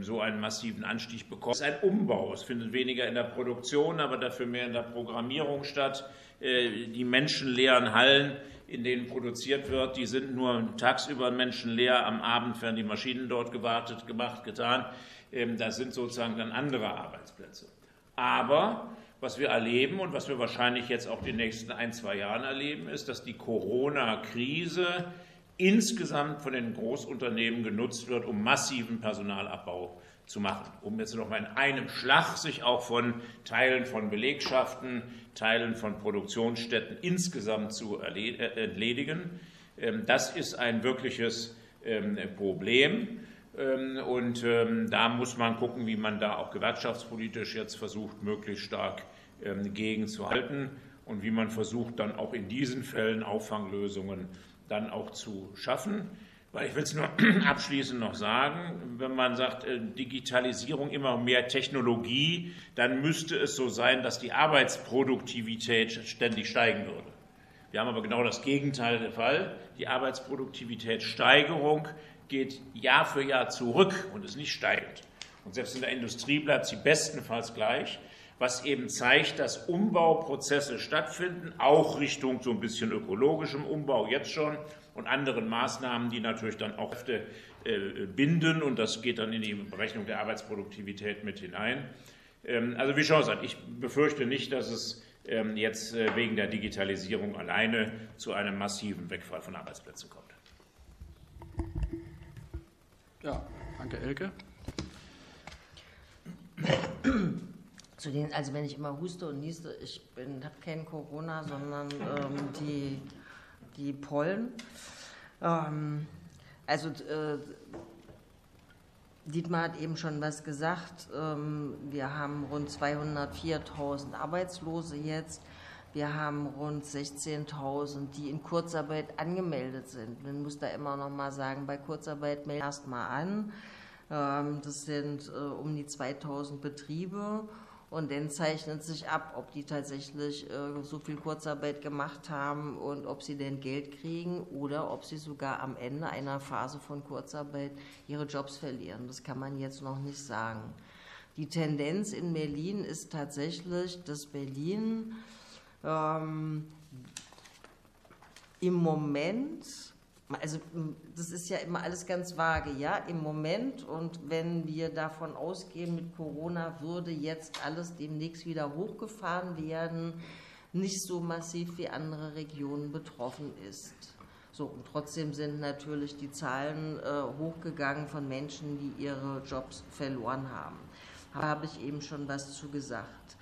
so einen massiven Anstieg bekommen. Es ist ein Umbau. Es findet weniger in der Produktion, aber dafür mehr in der Programmierung statt. Äh, die menschenleeren Hallen, in denen produziert wird, die sind nur tagsüber menschenleer. Am Abend werden die Maschinen dort gewartet, gemacht, getan. Das sind sozusagen dann andere Arbeitsplätze. Aber was wir erleben und was wir wahrscheinlich jetzt auch die nächsten ein, zwei Jahren erleben, ist, dass die Corona-Krise insgesamt von den Großunternehmen genutzt wird, um massiven Personalabbau zu machen, um jetzt noch mal in einem Schlag sich auch von Teilen von Belegschaften, Teilen von Produktionsstätten insgesamt zu entledigen. Das ist ein wirkliches Problem. Und da muss man gucken, wie man da auch gewerkschaftspolitisch jetzt versucht, möglichst stark gegenzuhalten. und wie man versucht, dann auch in diesen Fällen Auffanglösungen dann auch zu schaffen. Weil ich will es nur abschließend noch sagen, wenn man sagt äh, Digitalisierung immer mehr Technologie, dann müsste es so sein, dass die Arbeitsproduktivität ständig steigen würde. Wir haben aber genau das Gegenteil der Fall. Die Arbeitsproduktivitätssteigerung geht Jahr für Jahr zurück und ist nicht steigend. Und selbst in der Industrie bleibt sie bestenfalls gleich, was eben zeigt, dass Umbauprozesse stattfinden, auch Richtung so ein bisschen ökologischem Umbau jetzt schon und anderen Maßnahmen, die natürlich dann auch Kräfte äh, binden und das geht dann in die Berechnung der Arbeitsproduktivität mit hinein. Ähm, also wie schon gesagt, ich befürchte nicht, dass es ähm, jetzt äh, wegen der Digitalisierung alleine zu einem massiven Wegfall von Arbeitsplätzen kommt. Ja, danke Elke. Zu den, also wenn ich immer huste und nieste, ich habe kein Corona, sondern ähm, die die Pollen. Ähm, also äh, Dietmar hat eben schon was gesagt. Ähm, wir haben rund 204.000 Arbeitslose jetzt. Wir haben rund 16.000, die in Kurzarbeit angemeldet sind. Man muss da immer noch mal sagen, bei Kurzarbeit melden erst mal an. Ähm, das sind äh, um die 2.000 Betriebe. Und dann zeichnet sich ab, ob die tatsächlich äh, so viel Kurzarbeit gemacht haben und ob sie denn Geld kriegen oder ob sie sogar am Ende einer Phase von Kurzarbeit ihre Jobs verlieren. Das kann man jetzt noch nicht sagen. Die Tendenz in Berlin ist tatsächlich, dass Berlin ähm, im Moment also das ist ja immer alles ganz vage, ja, im Moment und wenn wir davon ausgehen, mit Corona würde jetzt alles demnächst wieder hochgefahren werden, nicht so massiv wie andere Regionen betroffen ist. So, und trotzdem sind natürlich die Zahlen äh, hochgegangen von Menschen, die ihre Jobs verloren haben. Da habe ich eben schon was zu gesagt.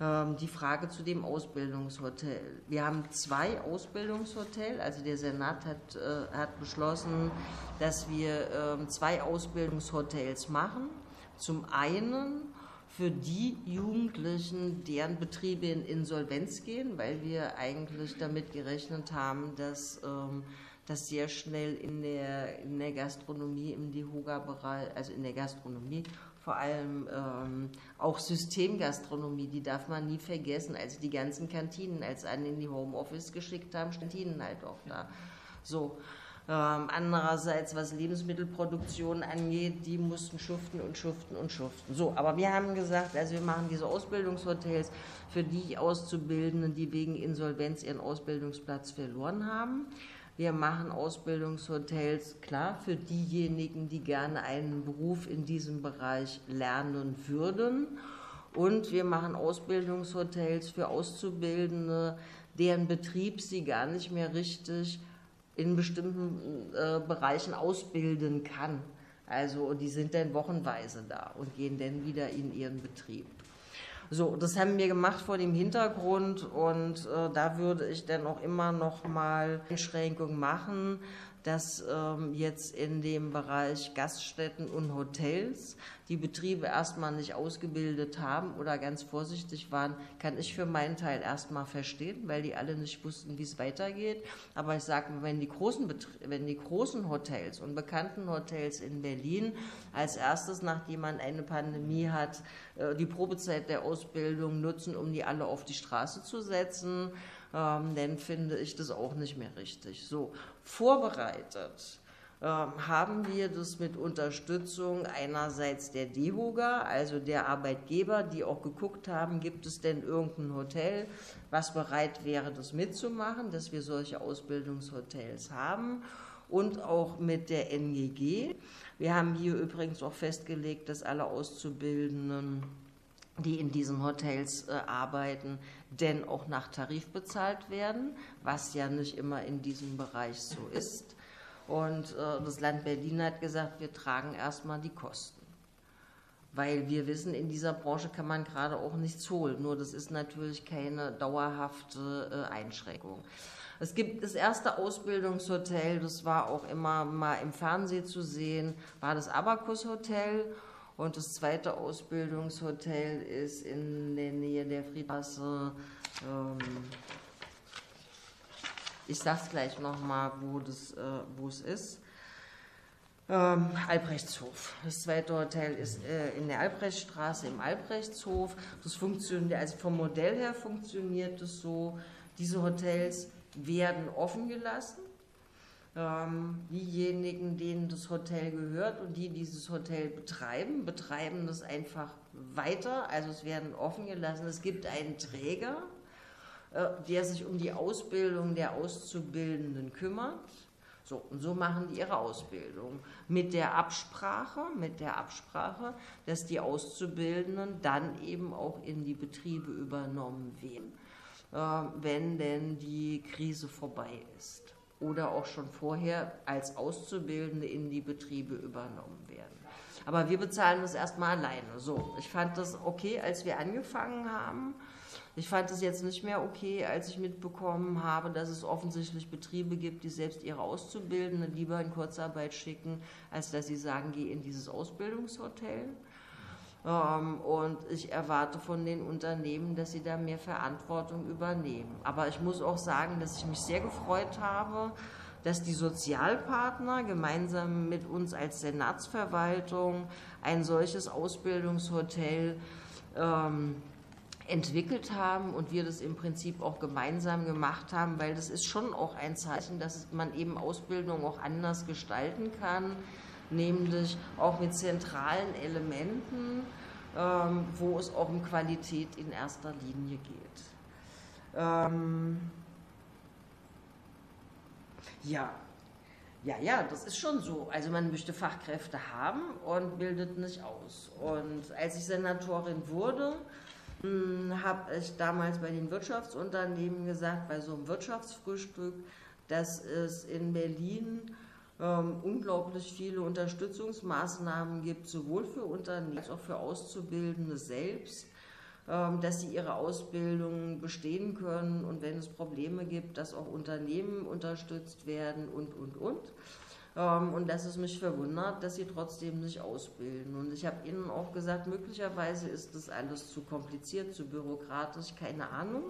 Ähm, die Frage zu dem Ausbildungshotel. Wir haben zwei Ausbildungshotels. Also der Senat hat, äh, hat beschlossen, dass wir ähm, zwei Ausbildungshotels machen. Zum einen für die Jugendlichen, deren Betriebe in Insolvenz gehen, weil wir eigentlich damit gerechnet haben, dass ähm, das sehr schnell in der, in der Gastronomie, im DEHOGA-Bereich, also in der Gastronomie vor allem ähm, auch Systemgastronomie, die darf man nie vergessen. Also die ganzen Kantinen, als einen in die Homeoffice geschickt haben, Kantinen halt auch da. So. Ähm, andererseits, was Lebensmittelproduktion angeht, die mussten schuften und schuften und schuften. So, aber wir haben gesagt, also wir machen diese Ausbildungshotels für die Auszubildenden, die wegen Insolvenz ihren Ausbildungsplatz verloren haben. Wir machen Ausbildungshotels, klar, für diejenigen, die gerne einen Beruf in diesem Bereich lernen würden. Und wir machen Ausbildungshotels für Auszubildende, deren Betrieb sie gar nicht mehr richtig in bestimmten äh, Bereichen ausbilden kann. Also die sind dann wochenweise da und gehen dann wieder in ihren Betrieb. So, das haben wir gemacht vor dem Hintergrund und äh, da würde ich dann auch immer noch mal Einschränkungen machen, dass ähm, jetzt in dem Bereich Gaststätten und Hotels die Betriebe erstmal nicht ausgebildet haben oder ganz vorsichtig waren, kann ich für meinen Teil erstmal verstehen, weil die alle nicht wussten, wie es weitergeht. Aber ich sage, wenn wenn die großen Hotels und bekannten Hotels in Berlin als erstes, nachdem man eine Pandemie hat, äh, die Probezeit der Ausbildung nutzen, um die alle auf die Straße zu setzen, ähm, dann finde ich das auch nicht mehr richtig. So, vorbereitet ähm, haben wir das mit Unterstützung einerseits der DEHOGA, also der Arbeitgeber, die auch geguckt haben, gibt es denn irgendein Hotel, was bereit wäre, das mitzumachen, dass wir solche Ausbildungshotels haben und auch mit der NGG. Wir haben hier übrigens auch festgelegt, dass alle Auszubildenden die in diesen Hotels äh, arbeiten, denn auch nach Tarif bezahlt werden, was ja nicht immer in diesem Bereich so ist. Und äh, das Land Berlin hat gesagt, wir tragen erstmal die Kosten. Weil wir wissen, in dieser Branche kann man gerade auch nichts holen. Nur das ist natürlich keine dauerhafte äh, Einschränkung. Es gibt das erste Ausbildungshotel, das war auch immer mal im Fernsehen zu sehen, war das Abacus Hotel. Und das zweite Ausbildungshotel ist in der Nähe der Friedstraße. Ähm, ich sage es gleich nochmal, wo, das, äh, wo es ist. Ähm, Albrechtshof. Das zweite Hotel ist äh, in der Albrechtsstraße im Albrechtshof. Das funktioniert, also vom Modell her funktioniert es so, diese Hotels werden offen gelassen. Ähm, diejenigen, denen das Hotel gehört und die dieses Hotel betreiben, betreiben das einfach weiter. Also es werden offen gelassen. Es gibt einen Träger, äh, der sich um die Ausbildung der Auszubildenden kümmert. So, und so machen die ihre Ausbildung. Mit der Absprache, mit der Absprache, dass die Auszubildenden dann eben auch in die Betriebe übernommen werden, äh, wenn denn die Krise vorbei ist. Oder auch schon vorher als Auszubildende in die Betriebe übernommen werden. Aber wir bezahlen das erstmal alleine. So, ich fand das okay, als wir angefangen haben. Ich fand es jetzt nicht mehr okay, als ich mitbekommen habe, dass es offensichtlich Betriebe gibt, die selbst ihre Auszubildenden lieber in Kurzarbeit schicken, als dass sie sagen, geh in dieses Ausbildungshotel. Ähm, und ich erwarte von den Unternehmen, dass sie da mehr Verantwortung übernehmen. Aber ich muss auch sagen, dass ich mich sehr gefreut habe, dass die Sozialpartner gemeinsam mit uns als Senatsverwaltung ein solches Ausbildungshotel ähm, entwickelt haben und wir das im Prinzip auch gemeinsam gemacht haben, weil das ist schon auch ein Zeichen, dass man eben Ausbildung auch anders gestalten kann, nämlich auch mit zentralen Elementen, ähm, wo es auch um Qualität in erster Linie geht. Ähm ja, ja, ja, das ist schon so. Also man möchte Fachkräfte haben und bildet nicht aus. Und als ich Senatorin wurde, hm, habe ich damals bei den Wirtschaftsunternehmen gesagt, bei so einem Wirtschaftsfrühstück, dass es in Berlin ähm, unglaublich viele Unterstützungsmaßnahmen gibt, sowohl für Unternehmen als auch für Auszubildende selbst, ähm, dass sie ihre Ausbildung bestehen können und wenn es Probleme gibt, dass auch Unternehmen unterstützt werden und, und, und. Ähm, und dass es mich verwundert, dass sie trotzdem nicht ausbilden. Und ich habe Ihnen auch gesagt, möglicherweise ist das alles zu kompliziert, zu bürokratisch, keine Ahnung.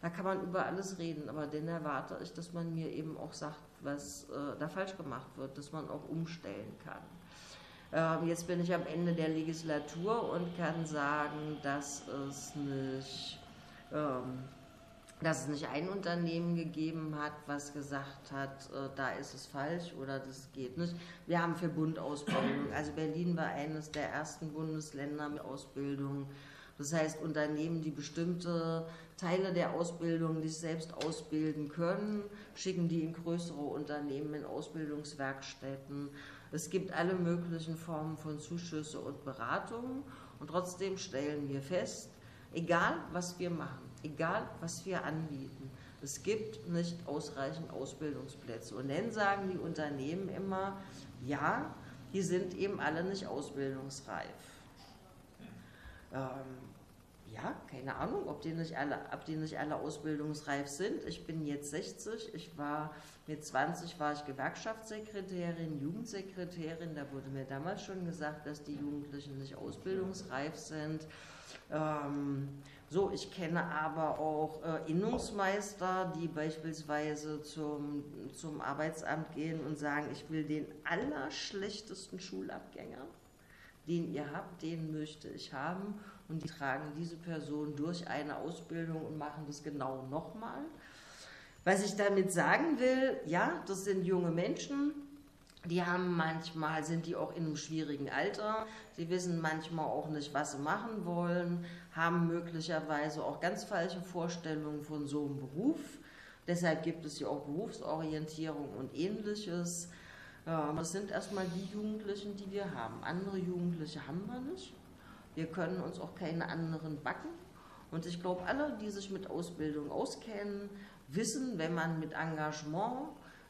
Da kann man über alles reden, aber dann erwarte ich, dass man mir eben auch sagt, was äh, da falsch gemacht wird, dass man auch umstellen kann. Ähm, jetzt bin ich am Ende der Legislatur und kann sagen, dass es nicht ähm, dass es nicht ein Unternehmen gegeben hat, was gesagt hat, äh, da ist es falsch oder das geht nicht. Wir haben für Bundausbildung, also Berlin war eines der ersten Bundesländer mit Ausbildung. Das heißt, Unternehmen, die bestimmte Teile der Ausbildung nicht selbst ausbilden können, schicken die in größere Unternehmen in Ausbildungswerkstätten. Es gibt alle möglichen Formen von Zuschüsse und Beratungen und trotzdem stellen wir fest, egal was wir machen, egal was wir anbieten. Es gibt nicht ausreichend Ausbildungsplätze. Und dann sagen die Unternehmen immer, ja, die sind eben alle nicht ausbildungsreif. Ähm, ja, keine Ahnung, ob die, nicht alle, ob die nicht alle ausbildungsreif sind. Ich bin jetzt 60, ich war mit 20 war ich Gewerkschaftssekretärin, Jugendsekretärin. Da wurde mir damals schon gesagt, dass die Jugendlichen nicht ausbildungsreif sind. Ähm, so, ich kenne aber auch äh, Innungsmeister, die beispielsweise zum, zum Arbeitsamt gehen und sagen, ich will den allerschlechtesten Schulabgänger, den ihr habt, den möchte ich haben. Und die tragen diese Person durch eine Ausbildung und machen das genau nochmal. Was ich damit sagen will, ja, das sind junge Menschen, die haben manchmal, sind die auch in einem schwierigen Alter, sie wissen manchmal auch nicht, was sie machen wollen, haben möglicherweise auch ganz falsche Vorstellungen von so einem Beruf. Deshalb gibt es ja auch Berufsorientierung und ähnliches. Das sind erstmal die Jugendlichen, die wir haben. Andere Jugendliche haben wir nicht. Wir können uns auch keine anderen backen. Und ich glaube, alle, die sich mit Ausbildung auskennen, wissen, wenn man mit Engagement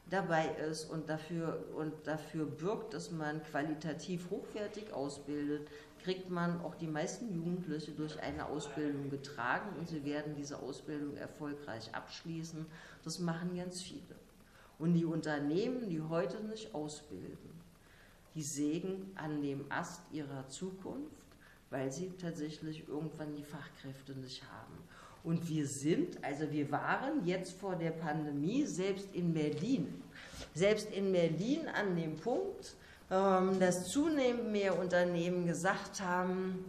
dabei ist und dafür, und dafür bürgt, dass man qualitativ hochwertig ausbildet, kriegt man auch die meisten Jugendliche durch eine Ausbildung getragen und sie werden diese Ausbildung erfolgreich abschließen. Das machen ganz viele. Und die Unternehmen, die heute nicht ausbilden, die sägen an dem Ast ihrer Zukunft, weil sie tatsächlich irgendwann die Fachkräfte nicht haben. Und wir sind, also wir waren jetzt vor der Pandemie selbst in Berlin, selbst in Berlin an dem Punkt, ähm, dass zunehmend mehr Unternehmen gesagt haben,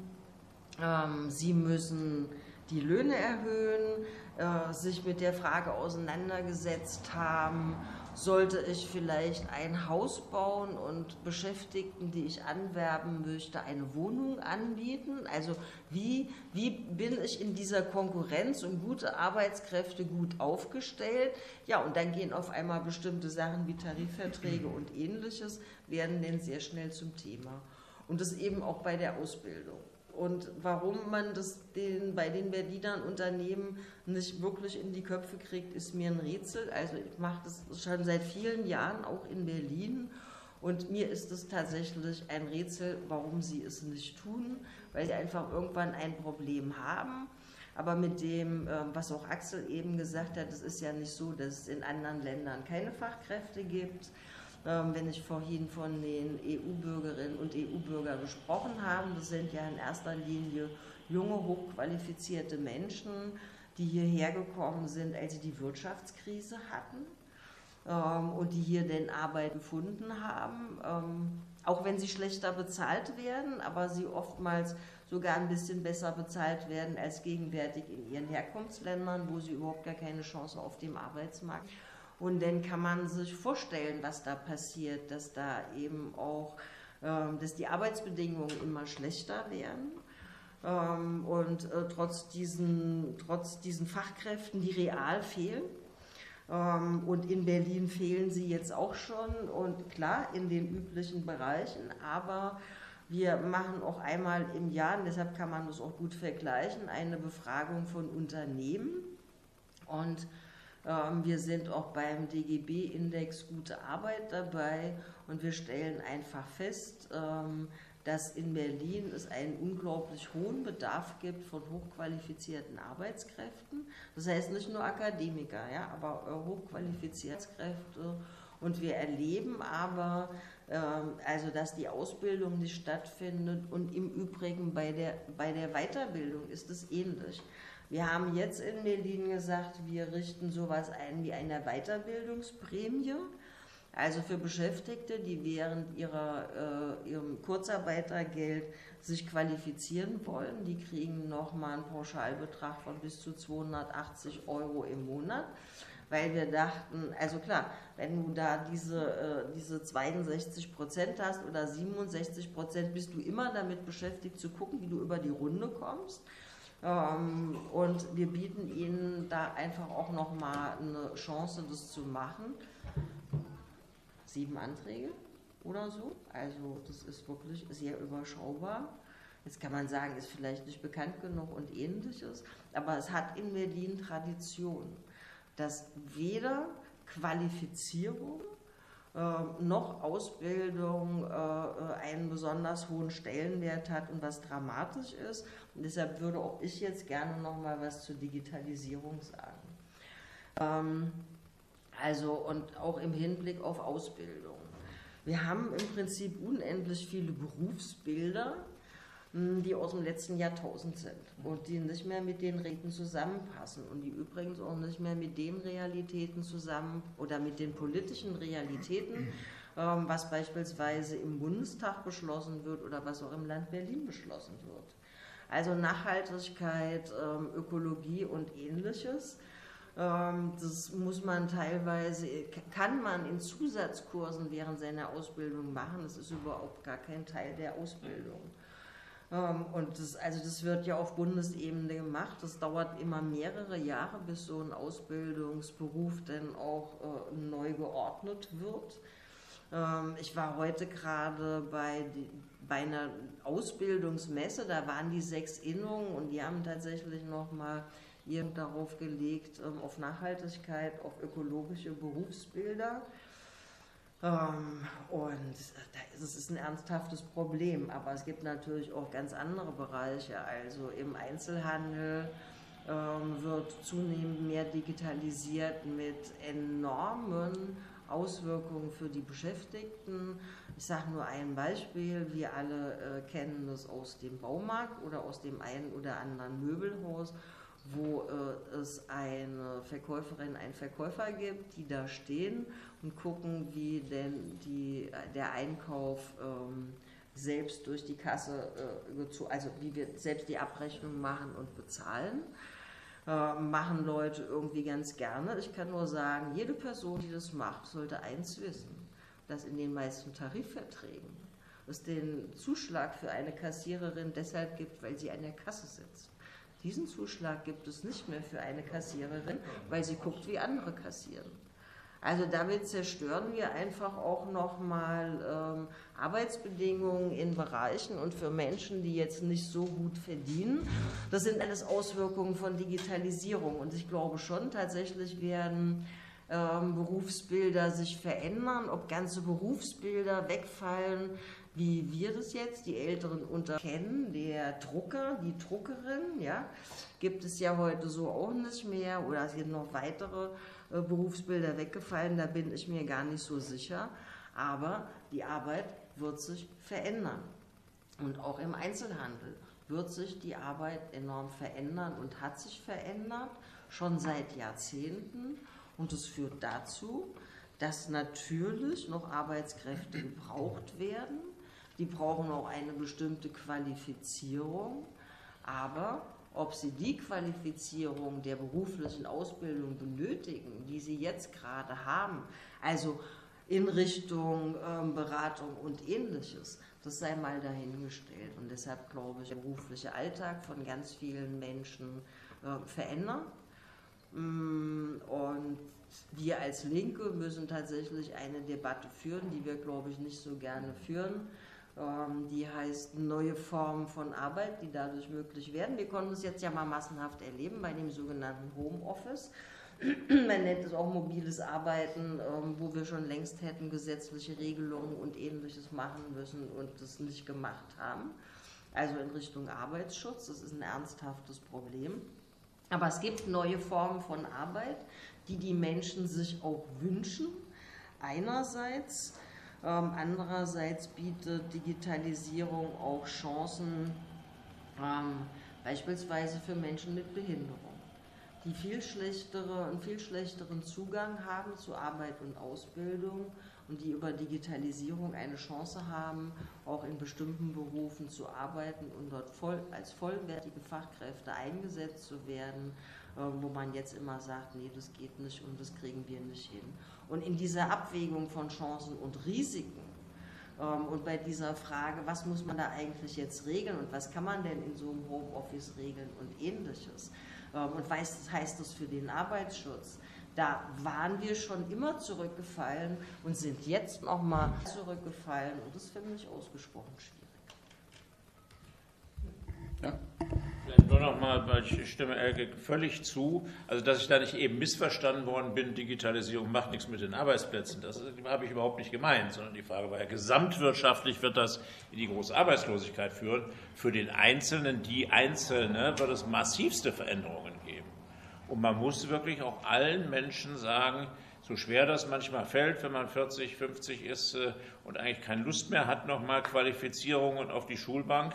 ähm, sie müssen die Löhne erhöhen, äh, sich mit der Frage auseinandergesetzt haben, sollte ich vielleicht ein Haus bauen und Beschäftigten, die ich anwerben möchte, eine Wohnung anbieten? Also wie, wie bin ich in dieser Konkurrenz um gute Arbeitskräfte gut aufgestellt? Ja, und dann gehen auf einmal bestimmte Sachen wie Tarifverträge und ähnliches, werden dann sehr schnell zum Thema. Und das eben auch bei der Ausbildung. Und warum man das den, bei den Berliner Unternehmen nicht wirklich in die Köpfe kriegt, ist mir ein Rätsel. Also ich mache das schon seit vielen Jahren auch in Berlin. Und mir ist es tatsächlich ein Rätsel, warum sie es nicht tun, weil sie einfach irgendwann ein Problem haben. Aber mit dem, ähm, was auch Axel eben gesagt hat, es ist ja nicht so, dass es in anderen Ländern keine Fachkräfte gibt. Ähm, wenn ich vorhin von den EU-Bürgerinnen und EU-Bürgern gesprochen habe. Das sind ja in erster Linie junge, hochqualifizierte Menschen, die hierher gekommen sind, als sie die Wirtschaftskrise hatten ähm, und die hier denn Arbeit gefunden haben, ähm, auch wenn sie schlechter bezahlt werden, aber sie oftmals sogar ein bisschen besser bezahlt werden als gegenwärtig in ihren Herkunftsländern, wo sie überhaupt gar keine Chance auf dem Arbeitsmarkt haben. Und dann kann man sich vorstellen, was da passiert, dass da eben auch, ähm, dass die Arbeitsbedingungen immer schlechter werden. Ähm, und äh, trotz, diesen, trotz diesen Fachkräften, die real fehlen, ähm, und in Berlin fehlen sie jetzt auch schon und klar in den üblichen Bereichen, aber wir machen auch einmal im Jahr, und deshalb kann man das auch gut vergleichen, eine Befragung von Unternehmen. Und wir sind auch beim DGB-Index Gute Arbeit dabei und wir stellen einfach fest, ähm, dass in Berlin es einen unglaublich hohen Bedarf gibt von hochqualifizierten Arbeitskräften. Das heißt nicht nur Akademiker, ja, aber hochqualifizierte Kräfte. Und wir erleben aber, ähm, also dass die Ausbildung nicht stattfindet und im Übrigen bei der, bei der Weiterbildung ist es ähnlich. Wir haben jetzt in Berlin gesagt, wir richten sowas ein wie eine Weiterbildungsprämie. Also für Beschäftigte, die während ihrer, äh, ihrem Kurzarbeitergeld sich qualifizieren wollen, die kriegen nochmal einen Pauschalbetrag von bis zu 280 Euro im Monat, weil wir dachten, also klar, wenn du da diese, äh, diese 62 Prozent hast oder 67 Prozent, bist du immer damit beschäftigt zu gucken, wie du über die Runde kommst. Ähm, und wir bieten Ihnen da einfach auch nochmal eine Chance, das zu machen. Sieben Anträge oder so. Also das ist wirklich sehr überschaubar. Jetzt kann man sagen, ist vielleicht nicht bekannt genug und ähnliches, aber es hat in Berlin Tradition, dass weder Qualifizierung noch Ausbildung äh, einen besonders hohen Stellenwert hat und was dramatisch ist. Und deshalb würde auch ich jetzt gerne noch mal was zur Digitalisierung sagen. Ähm, also und auch im Hinblick auf Ausbildung. Wir haben im Prinzip unendlich viele Berufsbilder, die aus dem letzten Jahrtausend sind und die nicht mehr mit den Räten zusammenpassen und die übrigens auch nicht mehr mit den Realitäten zusammen oder mit den politischen Realitäten, ähm, was beispielsweise im Bundestag beschlossen wird oder was auch im Land Berlin beschlossen wird. Also Nachhaltigkeit, ähm, Ökologie und ähnliches. Ähm, das muss man teilweise, kann man in Zusatzkursen während seiner Ausbildung machen. Das ist überhaupt gar kein Teil der Ausbildung. Ähm, und das, also das wird ja auf Bundesebene gemacht. Das dauert immer mehrere Jahre, bis so ein Ausbildungsberuf dann auch äh, neu geordnet wird. Ähm, ich war heute gerade bei, bei einer Ausbildungsmesse, da waren die sechs Innungen und die haben tatsächlich nochmal ihren darauf gelegt, ähm, auf Nachhaltigkeit, auf ökologische Berufsbilder. Ähm, und es ist ein ernsthaftes Problem, aber es gibt natürlich auch ganz andere Bereiche. Also im Einzelhandel ähm, wird zunehmend mehr digitalisiert mit enormen Auswirkungen für die Beschäftigten. Ich sage nur ein Beispiel. Wir alle äh, kennen das aus dem Baumarkt oder aus dem einen oder anderen Möbelhaus, wo äh, es eine Verkäuferin, einen Verkäufer gibt, die da stehen und gucken, wie denn die, der Einkauf ähm, selbst durch die Kasse, äh, also wie wir selbst die Abrechnung machen und bezahlen. Äh, machen Leute irgendwie ganz gerne. Ich kann nur sagen, jede Person, die das macht, sollte eins wissen, dass in den meisten Tarifverträgen es den Zuschlag für eine Kassiererin deshalb gibt, weil sie an der Kasse sitzt. Diesen Zuschlag gibt es nicht mehr für eine Kassiererin, weil sie guckt, wie andere kassieren. Also damit zerstören wir einfach auch nochmal ähm, Arbeitsbedingungen in Bereichen und für Menschen, die jetzt nicht so gut verdienen. Das sind alles Auswirkungen von Digitalisierung und ich glaube schon, tatsächlich werden ähm, Berufsbilder sich verändern, ob ganze Berufsbilder wegfallen, wie wir das jetzt, die Älteren unterkennen, der Drucker, die Druckerin, ja, gibt es ja heute so auch nicht mehr oder sind noch weitere äh, Berufsbilder weggefallen, da bin ich mir gar nicht so sicher. Aber die Arbeit wird sich verändern. Und auch im Einzelhandel wird sich die Arbeit enorm verändern und hat sich verändert, schon seit Jahrzehnten. Und es führt dazu, dass natürlich noch Arbeitskräfte gebraucht werden. Die brauchen auch eine bestimmte Qualifizierung. Aber ob sie die Qualifizierung der beruflichen Ausbildung benötigen, die sie jetzt gerade haben, also in Richtung ähm, Beratung und ähnliches, das sei mal dahingestellt. Und deshalb glaube ich, der berufliche Alltag von ganz vielen Menschen äh, verändern. Mm, und wir als Linke müssen tatsächlich eine Debatte führen, die wir, glaube ich, nicht so gerne führen die heißt neue Formen von Arbeit, die dadurch möglich werden. Wir konnten es jetzt ja mal massenhaft erleben bei dem sogenannten Homeoffice. Man nennt es auch mobiles Arbeiten, ähm, wo wir schon längst hätten gesetzliche Regelungen und ähnliches machen müssen und das nicht gemacht haben. Also in Richtung Arbeitsschutz, das ist ein ernsthaftes Problem. Aber es gibt neue Formen von Arbeit, die die Menschen sich auch wünschen. Einerseits ähm, andererseits bietet Digitalisierung auch Chancen, ähm, beispielsweise für Menschen mit Behinderung, die viel schlechtere, einen viel schlechteren Zugang haben zu Arbeit und Ausbildung und die über Digitalisierung eine Chance haben, auch in bestimmten Berufen zu arbeiten und dort voll, als vollwertige Fachkräfte eingesetzt zu werden, äh, wo man jetzt immer sagt, nee, das geht nicht und das kriegen wir nicht hin. Und in dieser Abwägung von Chancen und Risiken ähm, und bei dieser Frage, was muss man da eigentlich jetzt regeln und was kann man denn in so einem Homeoffice regeln und ähnliches ähm, und was heißt das für den Arbeitsschutz, da waren wir schon immer zurückgefallen und sind jetzt nochmal zurückgefallen und das finde ich ausgesprochen schwierig. Ja. Vielleicht nur noch mal, weil ich stimme Elke völlig zu, also dass ich da nicht eben missverstanden worden bin, Digitalisierung macht nichts mit den Arbeitsplätzen. Das habe ich überhaupt nicht gemeint, sondern die Frage war ja, gesamtwirtschaftlich wird das in die große Arbeitslosigkeit führen. Für den Einzelnen, die Einzelne, wird es massivste Veränderungen geben. Und man muss wirklich auch allen Menschen sagen, so schwer das manchmal fällt, wenn man 40, 50 ist äh, und eigentlich keine Lust mehr hat, nochmal Qualifizierung und auf die Schulbank,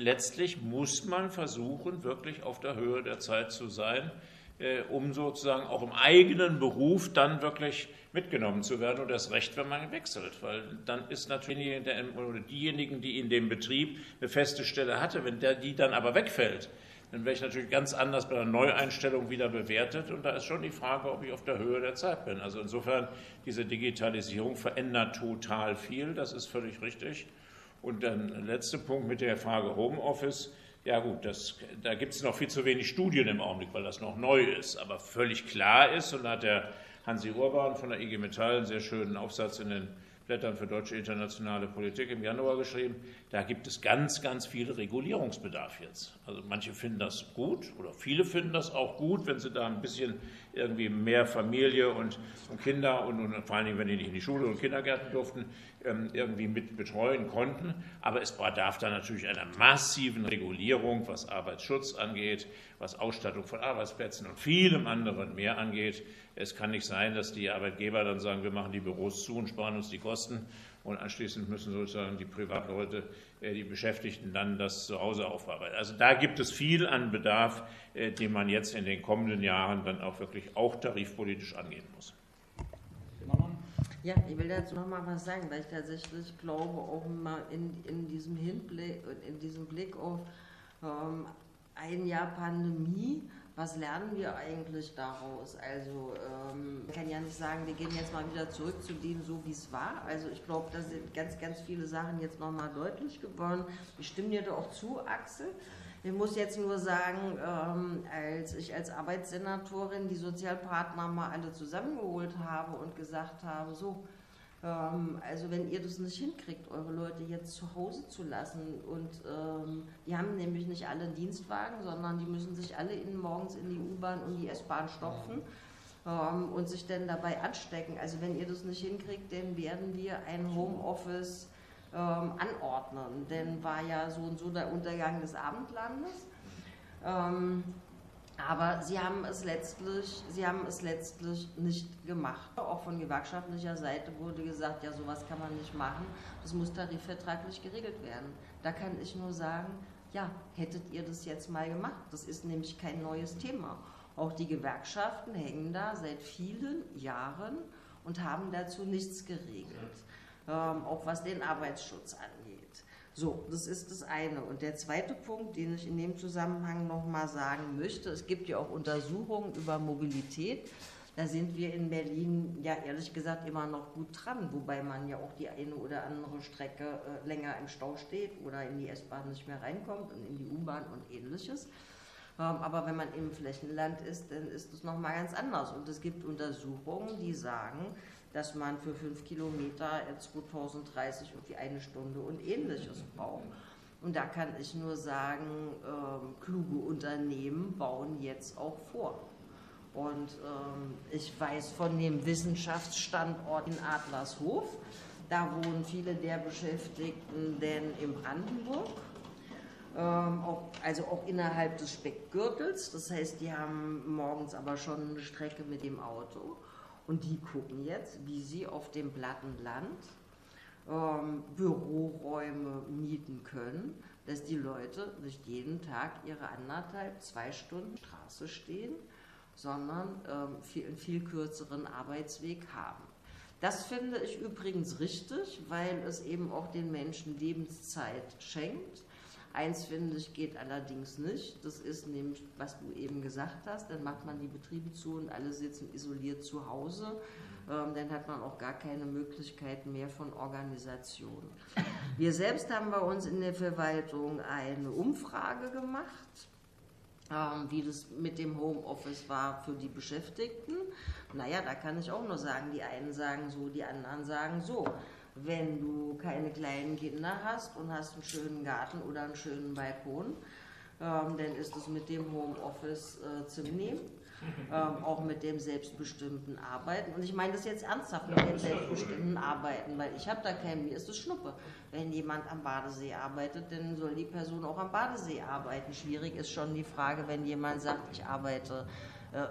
letztlich muss man versuchen, wirklich auf der Höhe der Zeit zu sein, äh, um sozusagen auch im eigenen Beruf dann wirklich mitgenommen zu werden und das Recht, wenn man wechselt, weil dann ist natürlich der, diejenigen, die in dem Betrieb eine feste Stelle hatte, wenn der, die dann aber wegfällt, dann wäre ich natürlich ganz anders bei der Neueinstellung wieder bewertet. Und da ist schon die Frage, ob ich auf der Höhe der Zeit bin. Also insofern, diese Digitalisierung verändert total viel, das ist völlig richtig. Und dann letzter Punkt mit der Frage Homeoffice. Ja gut, das, da gibt es noch viel zu wenig Studien im Augenblick, weil das noch neu ist. Aber völlig klar ist, und da hat der Hansi Urban von der IG Metall einen sehr schönen Aufsatz in den Blättern für deutsche internationale Politik im Januar geschrieben, da gibt es ganz, ganz viel Regulierungsbedarf jetzt. Also manche finden das gut oder viele finden das auch gut, wenn sie da ein bisschen irgendwie mehr Familie und, Kinder und, und, vor allen Dingen, wenn die nicht in die Schule und Kindergärten durften, ähm, irgendwie mit betreuen konnten. Aber es bedarf da natürlich einer massiven Regulierung, was Arbeitsschutz angeht, was Ausstattung von Arbeitsplätzen und vielem anderen mehr angeht. Es kann nicht sein, dass die Arbeitgeber dann sagen, wir machen die Büros zu und sparen uns die Kosten und anschließend müssen sozusagen die Privatleute, äh, die Beschäftigten dann das zu Hause aufarbeiten. Also da gibt es viel an Bedarf, äh, den man jetzt in den kommenden Jahren dann auch wirklich auch tarifpolitisch angehen muss. Ja, ich will dazu noch mal was sagen, weil ich tatsächlich glaube, auch mal in, in diesem Hinblick, in diesem Blick auf ähm, ein Jahr Pandemie, was lernen wir eigentlich daraus? Also ähm, man kann ja nicht sagen, wir gehen jetzt mal wieder zurück zu dem, so wie es war. Also ich glaube, da sind ganz, ganz viele Sachen jetzt nochmal deutlich geworden. Ich stimme dir da auch zu, Axel. Ich muss jetzt nur sagen, ähm, als ich als Arbeitssenatorin die Sozialpartner mal alle zusammengeholt habe und gesagt habe, so, ähm, also wenn ihr das nicht hinkriegt, eure Leute jetzt zu Hause zu lassen und ähm, die haben nämlich nicht alle einen Dienstwagen, sondern die müssen sich alle in, morgens in die U-Bahn und die S-Bahn stopfen ähm, und sich dann dabei anstecken. Also wenn ihr das nicht hinkriegt, dann werden wir ein Homeoffice ähm, anordnen. Denn war ja so und so der Untergang des Abendlandes. Ähm, aber sie haben es letztlich, sie haben es letztlich nicht gemacht. Auch von gewerkschaftlicher Seite wurde gesagt, ja, sowas kann man nicht machen. Das muss tarifvertraglich geregelt werden. Da kann ich nur sagen, ja, hättet ihr das jetzt mal gemacht. Das ist nämlich kein neues Thema. Auch die Gewerkschaften hängen da seit vielen Jahren und haben dazu nichts geregelt, ähm, auch was den Arbeitsschutz angeht. So, das ist das eine. Und der zweite Punkt, den ich in dem Zusammenhang nochmal sagen möchte, es gibt ja auch Untersuchungen über Mobilität. Da sind wir in Berlin ja ehrlich gesagt immer noch gut dran, wobei man ja auch die eine oder andere Strecke äh, länger im Stau steht oder in die S-Bahn nicht mehr reinkommt und in die U-Bahn und ähnliches. Ähm, aber wenn man im Flächenland ist, dann ist es nochmal ganz anders. Und es gibt Untersuchungen, die sagen, dass man für fünf Kilometer 2030 irgendwie eine Stunde und ähnliches braucht. Und da kann ich nur sagen, ähm, kluge Unternehmen bauen jetzt auch vor. Und ähm, ich weiß von dem Wissenschaftsstandort in Adlershof, da wohnen viele der Beschäftigten denn in Brandenburg, ähm, auch, also auch innerhalb des Speckgürtels. Das heißt, die haben morgens aber schon eine Strecke mit dem Auto. Und die gucken jetzt, wie sie auf dem platten Land ähm, Büroräume mieten können, dass die Leute nicht jeden Tag ihre anderthalb, zwei Stunden Straße stehen, sondern ähm, viel, einen viel kürzeren Arbeitsweg haben. Das finde ich übrigens richtig, weil es eben auch den Menschen Lebenszeit schenkt Eins finde ich geht allerdings nicht. Das ist nämlich, was du eben gesagt hast, dann macht man die Betriebe zu und alle sitzen isoliert zu Hause. Ähm, dann hat man auch gar keine Möglichkeiten mehr von Organisation. Wir selbst haben bei uns in der Verwaltung eine Umfrage gemacht ähm, wie das mit dem Homeoffice war für die Beschäftigten. Naja, da kann ich auch nur sagen, die einen sagen so, die anderen sagen so wenn du keine kleinen Kinder hast und hast einen schönen Garten oder einen schönen Balkon, ähm, dann ist es mit dem Homeoffice äh, zu nehmen. Ähm, auch mit dem selbstbestimmten Arbeiten. Und ich meine das jetzt ernsthaft mit dem selbstbestimmten Arbeiten, weil ich habe da keinen, mir ist es Schnuppe. Wenn jemand am Badesee arbeitet, dann soll die Person auch am Badesee arbeiten. Schwierig ist schon die Frage, wenn jemand sagt, ich arbeite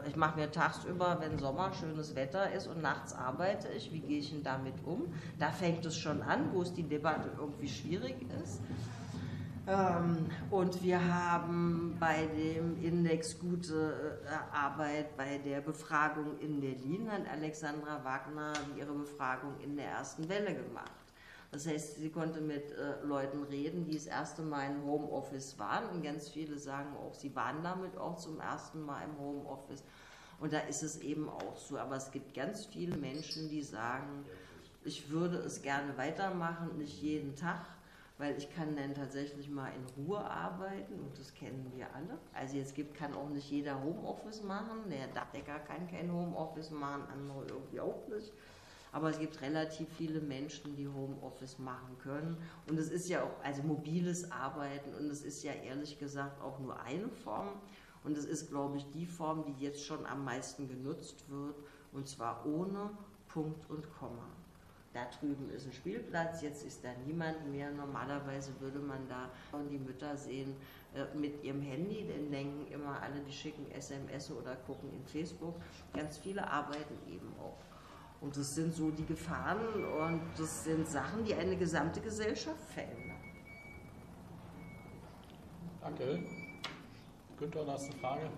ich mache mir tagsüber, wenn Sommer, schönes Wetter ist und nachts arbeite ich, wie gehe ich denn damit um? Da fängt es schon an, wo es die Debatte irgendwie schwierig ist. Ähm, und wir haben bei dem Index Gute äh, Arbeit, bei der Befragung in Berlin, hat Alexandra Wagner ihre Befragung in der ersten Welle gemacht. Das heißt, sie konnte mit äh, Leuten reden, die das erste Mal im Homeoffice waren. Und ganz viele sagen auch, sie waren damit auch zum ersten Mal im Homeoffice. Und da ist es eben auch so. Aber es gibt ganz viele Menschen, die sagen, ich würde es gerne weitermachen, nicht jeden Tag, weil ich kann dann tatsächlich mal in Ruhe arbeiten und das kennen wir alle. Also jetzt gibt, kann auch nicht jeder Homeoffice machen. Der Dachdecker kann kein Homeoffice machen, andere irgendwie auch nicht aber es gibt relativ viele Menschen, die Homeoffice machen können. Und es ist ja auch, also mobiles Arbeiten und es ist ja ehrlich gesagt auch nur eine Form. Und es ist, glaube ich, die Form, die jetzt schon am meisten genutzt wird, und zwar ohne Punkt und Komma. Da drüben ist ein Spielplatz, jetzt ist da niemand mehr. Normalerweise würde man da schon die Mütter sehen äh, mit ihrem Handy, denn denken immer alle, die schicken SMS oder gucken in Facebook. Ganz viele arbeiten eben auch und das sind so die Gefahren und das sind Sachen, die eine gesamte Gesellschaft verändern. Danke. Günther, hast du eine Frage?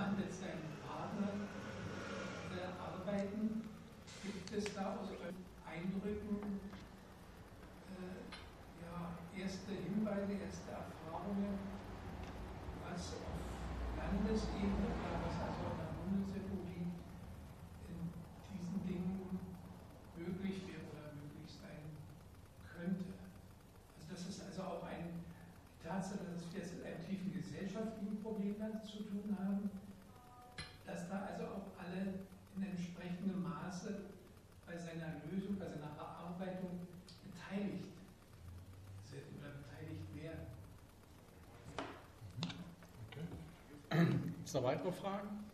Mit seinem Partner arbeiten? Gibt es da aus euren Eindrücken äh, ja, erste Hinweise, erste Erfahrungen, was auf Landesebene es noch weitere Fragen?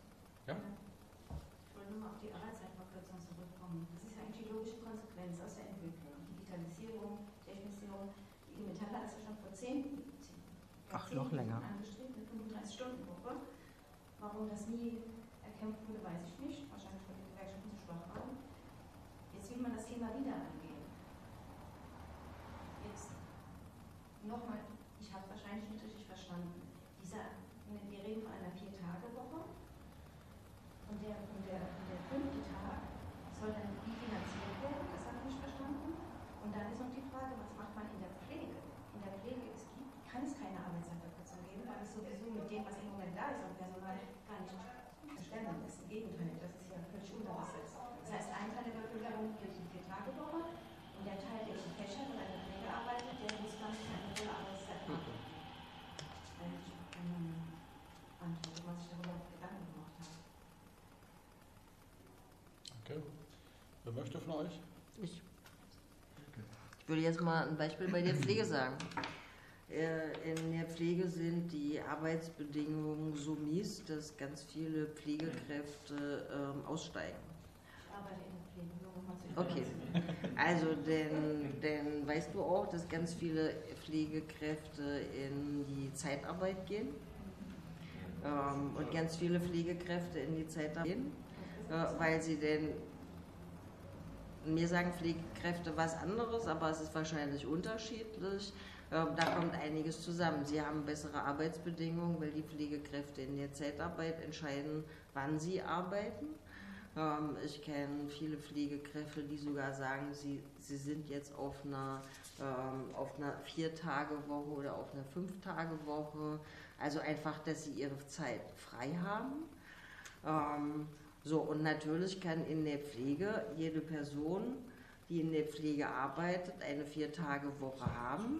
Ja? Ich wollte nur mal auf die Arbeitszeitverkürzung zurückkommen. Das ist ja eigentlich die logische Konsequenz aus der Entwicklung. Digitalisierung, Technisierung. Die Metalle hat ja schon vor 10, 10 Ach, noch länger. angestrebt, eine 35-Stunden-Woche. Warum das nie erkämpft wurde, weiß ich nicht. Wahrscheinlich, weil die Gewerkschaften zu schwach waren. Jetzt will man das Thema wieder angehen. Jetzt nochmal möchte von euch? Ich. Ich würde jetzt mal ein Beispiel bei der Pflege sagen. Äh, in der Pflege sind die Arbeitsbedingungen so mies, dass ganz viele Pflegekräfte ähm, aussteigen. Okay, also denn, denn weißt du auch, dass ganz viele Pflegekräfte in die Zeitarbeit gehen ähm, und ganz viele Pflegekräfte in die Zeitarbeit gehen, äh, weil sie denn mir sagen Pflegekräfte was anderes, aber es ist wahrscheinlich unterschiedlich. Ähm, da kommt einiges zusammen. Sie haben bessere Arbeitsbedingungen, weil die Pflegekräfte in der Zeitarbeit entscheiden, wann sie arbeiten. Ähm, ich kenne viele Pflegekräfte, die sogar sagen, sie, sie sind jetzt auf einer, ähm, auf einer Vier-Tage-Woche oder auf einer Fünf-Tage-Woche. Also einfach, dass sie ihre Zeit frei haben. So, und natürlich kann in der Pflege jede Person, die in der Pflege arbeitet, eine Vier-Tage-Woche haben.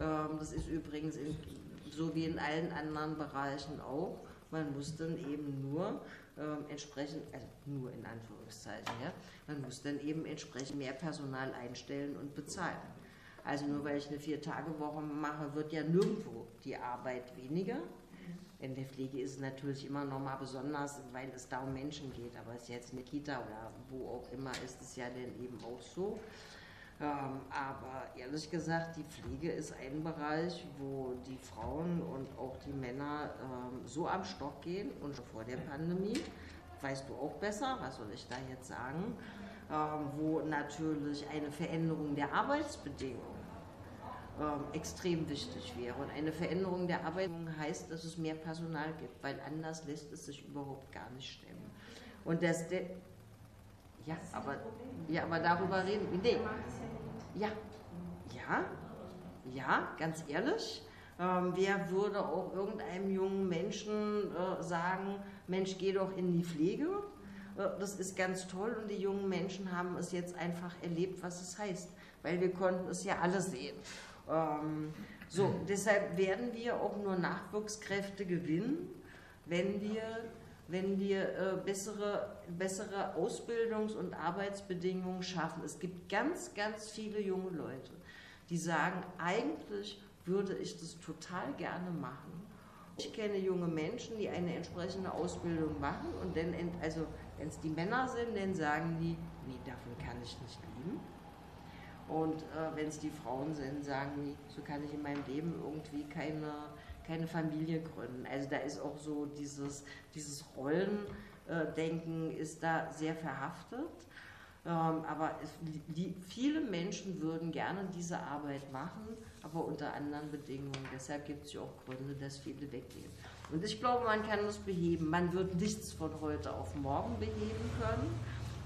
Ähm, das ist übrigens in, so wie in allen anderen Bereichen auch. Man muss dann eben nur ähm, entsprechend, also nur in Anführungszeichen, ja, man muss dann eben entsprechend mehr Personal einstellen und bezahlen. Also nur weil ich eine Vier-Tage-Woche mache, wird ja nirgendwo die Arbeit weniger. In der Pflege ist es natürlich immer noch mal besonders, weil es da um Menschen geht. Aber es ist jetzt eine Kita oder wo auch immer, ist es ja dann eben auch so. Ähm, aber ehrlich gesagt, die Pflege ist ein Bereich, wo die Frauen und auch die Männer ähm, so am Stock gehen und schon vor der Pandemie, weißt du auch besser, was soll ich da jetzt sagen, ähm, wo natürlich eine Veränderung der Arbeitsbedingungen ähm, extrem wichtig wäre. Und eine Veränderung der Arbeitsbedingungen heißt, dass es mehr Personal gibt, weil anders lässt es sich überhaupt gar nicht stemmen. Und das, ja, aber, ja, aber darüber reden wir. Nee. Ja, ja, ja, ganz ehrlich. Ähm, wer würde auch irgendeinem jungen Menschen äh, sagen, Mensch, geh doch in die Pflege? Äh, das ist ganz toll und die jungen Menschen haben es jetzt einfach erlebt, was es heißt, weil wir konnten es ja alle sehen. Ähm, so, deshalb werden wir auch nur Nachwuchskräfte gewinnen, wenn wir wenn wir äh, bessere, bessere Ausbildungs- und Arbeitsbedingungen schaffen. Es gibt ganz, ganz viele junge Leute, die sagen, eigentlich würde ich das total gerne machen. Ich kenne junge Menschen, die eine entsprechende Ausbildung machen und dann, also wenn es die Männer sind, dann sagen die, nee, davon kann ich nicht leben. Und äh, wenn es die Frauen sind, sagen die, so kann ich in meinem Leben irgendwie keine keine Familie gründen. Also da ist auch so dieses, dieses Rollendenken ist da sehr verhaftet. Ähm, aber es, die, viele Menschen würden gerne diese Arbeit machen, aber unter anderen Bedingungen. Deshalb gibt es ja auch Gründe, dass viele weggehen. Und ich glaube, man kann das beheben. Man wird nichts von heute auf morgen beheben können,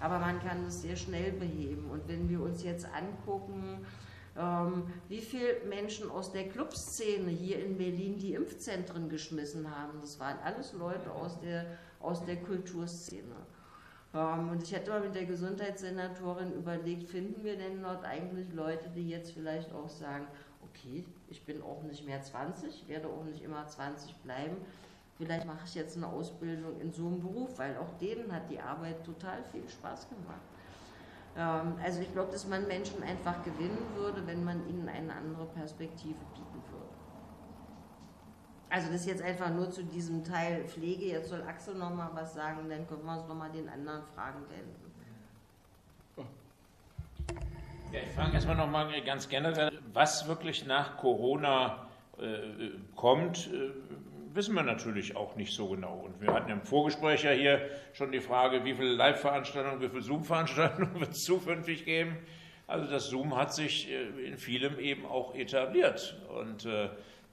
aber man kann es sehr schnell beheben. Und wenn wir uns jetzt angucken, ähm, wie viele Menschen aus der Clubszene hier in Berlin die Impfzentren geschmissen haben. Das waren alles Leute aus der, aus der Kulturszene. Ähm, und ich hätte mal mit der Gesundheitssenatorin überlegt, finden wir denn dort eigentlich Leute, die jetzt vielleicht auch sagen, okay, ich bin auch nicht mehr 20, werde auch nicht immer 20 bleiben, vielleicht mache ich jetzt eine Ausbildung in so einem Beruf, weil auch denen hat die Arbeit total viel Spaß gemacht. Ähm, also ich glaube, dass man Menschen einfach gewinnen würde, wenn man ihnen eine andere Perspektive bieten würde. Also das jetzt einfach nur zu diesem Teil Pflege. Jetzt soll Axel noch mal was sagen, dann können wir uns noch mal den anderen Fragen wenden. Ja, ich frage erstmal noch mal ganz generell, was wirklich nach Corona äh, kommt. Wissen wir natürlich auch nicht so genau. Und wir hatten im Vorgespräch ja hier schon die Frage, wie viele Live-Veranstaltungen, wie viele Zoom-Veranstaltungen wird es zukünftig geben. Also das Zoom hat sich äh, in vielem eben auch etabliert. Und äh,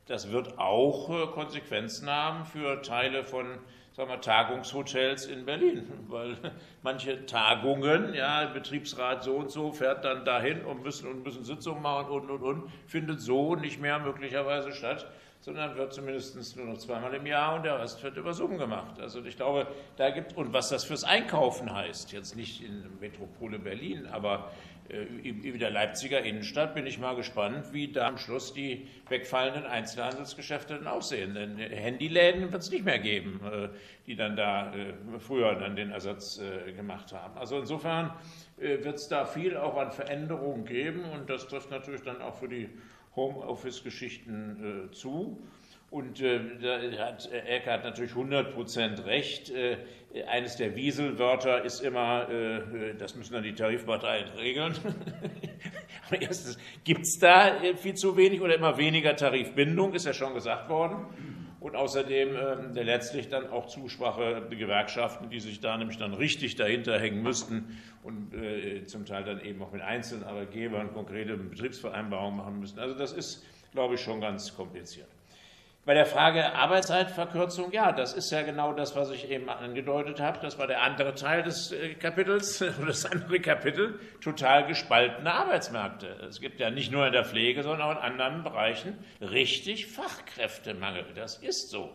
das wird auch äh, Konsequenzen haben für Teile von sagen wir, Tagungshotels in Berlin, weil manche Tagungen, ja, Betriebsrat so und so fährt dann dahin und müssen und müssen Sitzungen machen und und und, findet so nicht mehr möglicherweise statt sondern wird zumindest nur noch zweimal im Jahr und der Rest wird über Zoom gemacht. Also ich glaube, da gibt, und was das fürs Einkaufen heißt, jetzt nicht in Metropole Berlin, aber äh, in der Leipziger Innenstadt bin ich mal gespannt, wie da am Schluss die wegfallenden Einzelhandelsgeschäfte dann aussehen. Denn Handyläden wird es nicht mehr geben, äh, die dann da äh, früher dann den Ersatz gemacht haben. Also insofern wird es da viel auch an Veränderungen geben und das trifft natürlich dann auch für die Homeoffice-Geschichten zu. Und äh, da hat Eckhardt natürlich 100 Prozent recht. Äh, eines der Wieselwörter ist immer, äh, das müssen dann die Tarifparteien regeln. Aber erstens, gibt es da viel zu wenig oder immer weniger Tarifbindung, ist ja schon gesagt worden. Und außerdem äh, letztlich dann auch Zusprache der Gewerkschaften, die sich da nämlich dann richtig dahinter hängen müssten und äh, zum Teil dann eben auch mit einzelnen Arbeitgebern konkrete Betriebsvereinbarungen machen müssen. Also das ist, glaube ich, schon ganz kompliziert. Bei der Frage Arbeitszeitverkürzung, ja, das ist ja genau das, was ich eben angedeutet habe. Das war der andere Teil des äh, Kapitels, das andere Kapitel, total gespaltene Arbeitsmärkte. Es gibt ja nicht nur in der Pflege, sondern auch in anderen Bereichen richtig Fachkräftemangel. Das ist so.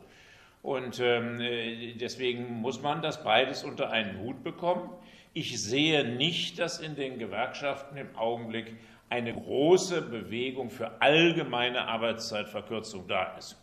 Und ähm, äh, deswegen muss man das beides unter einen Hut bekommen. Ich sehe nicht, dass in den Gewerkschaften im Augenblick eine große Bewegung für allgemeine Arbeitszeitverkürzung da ist.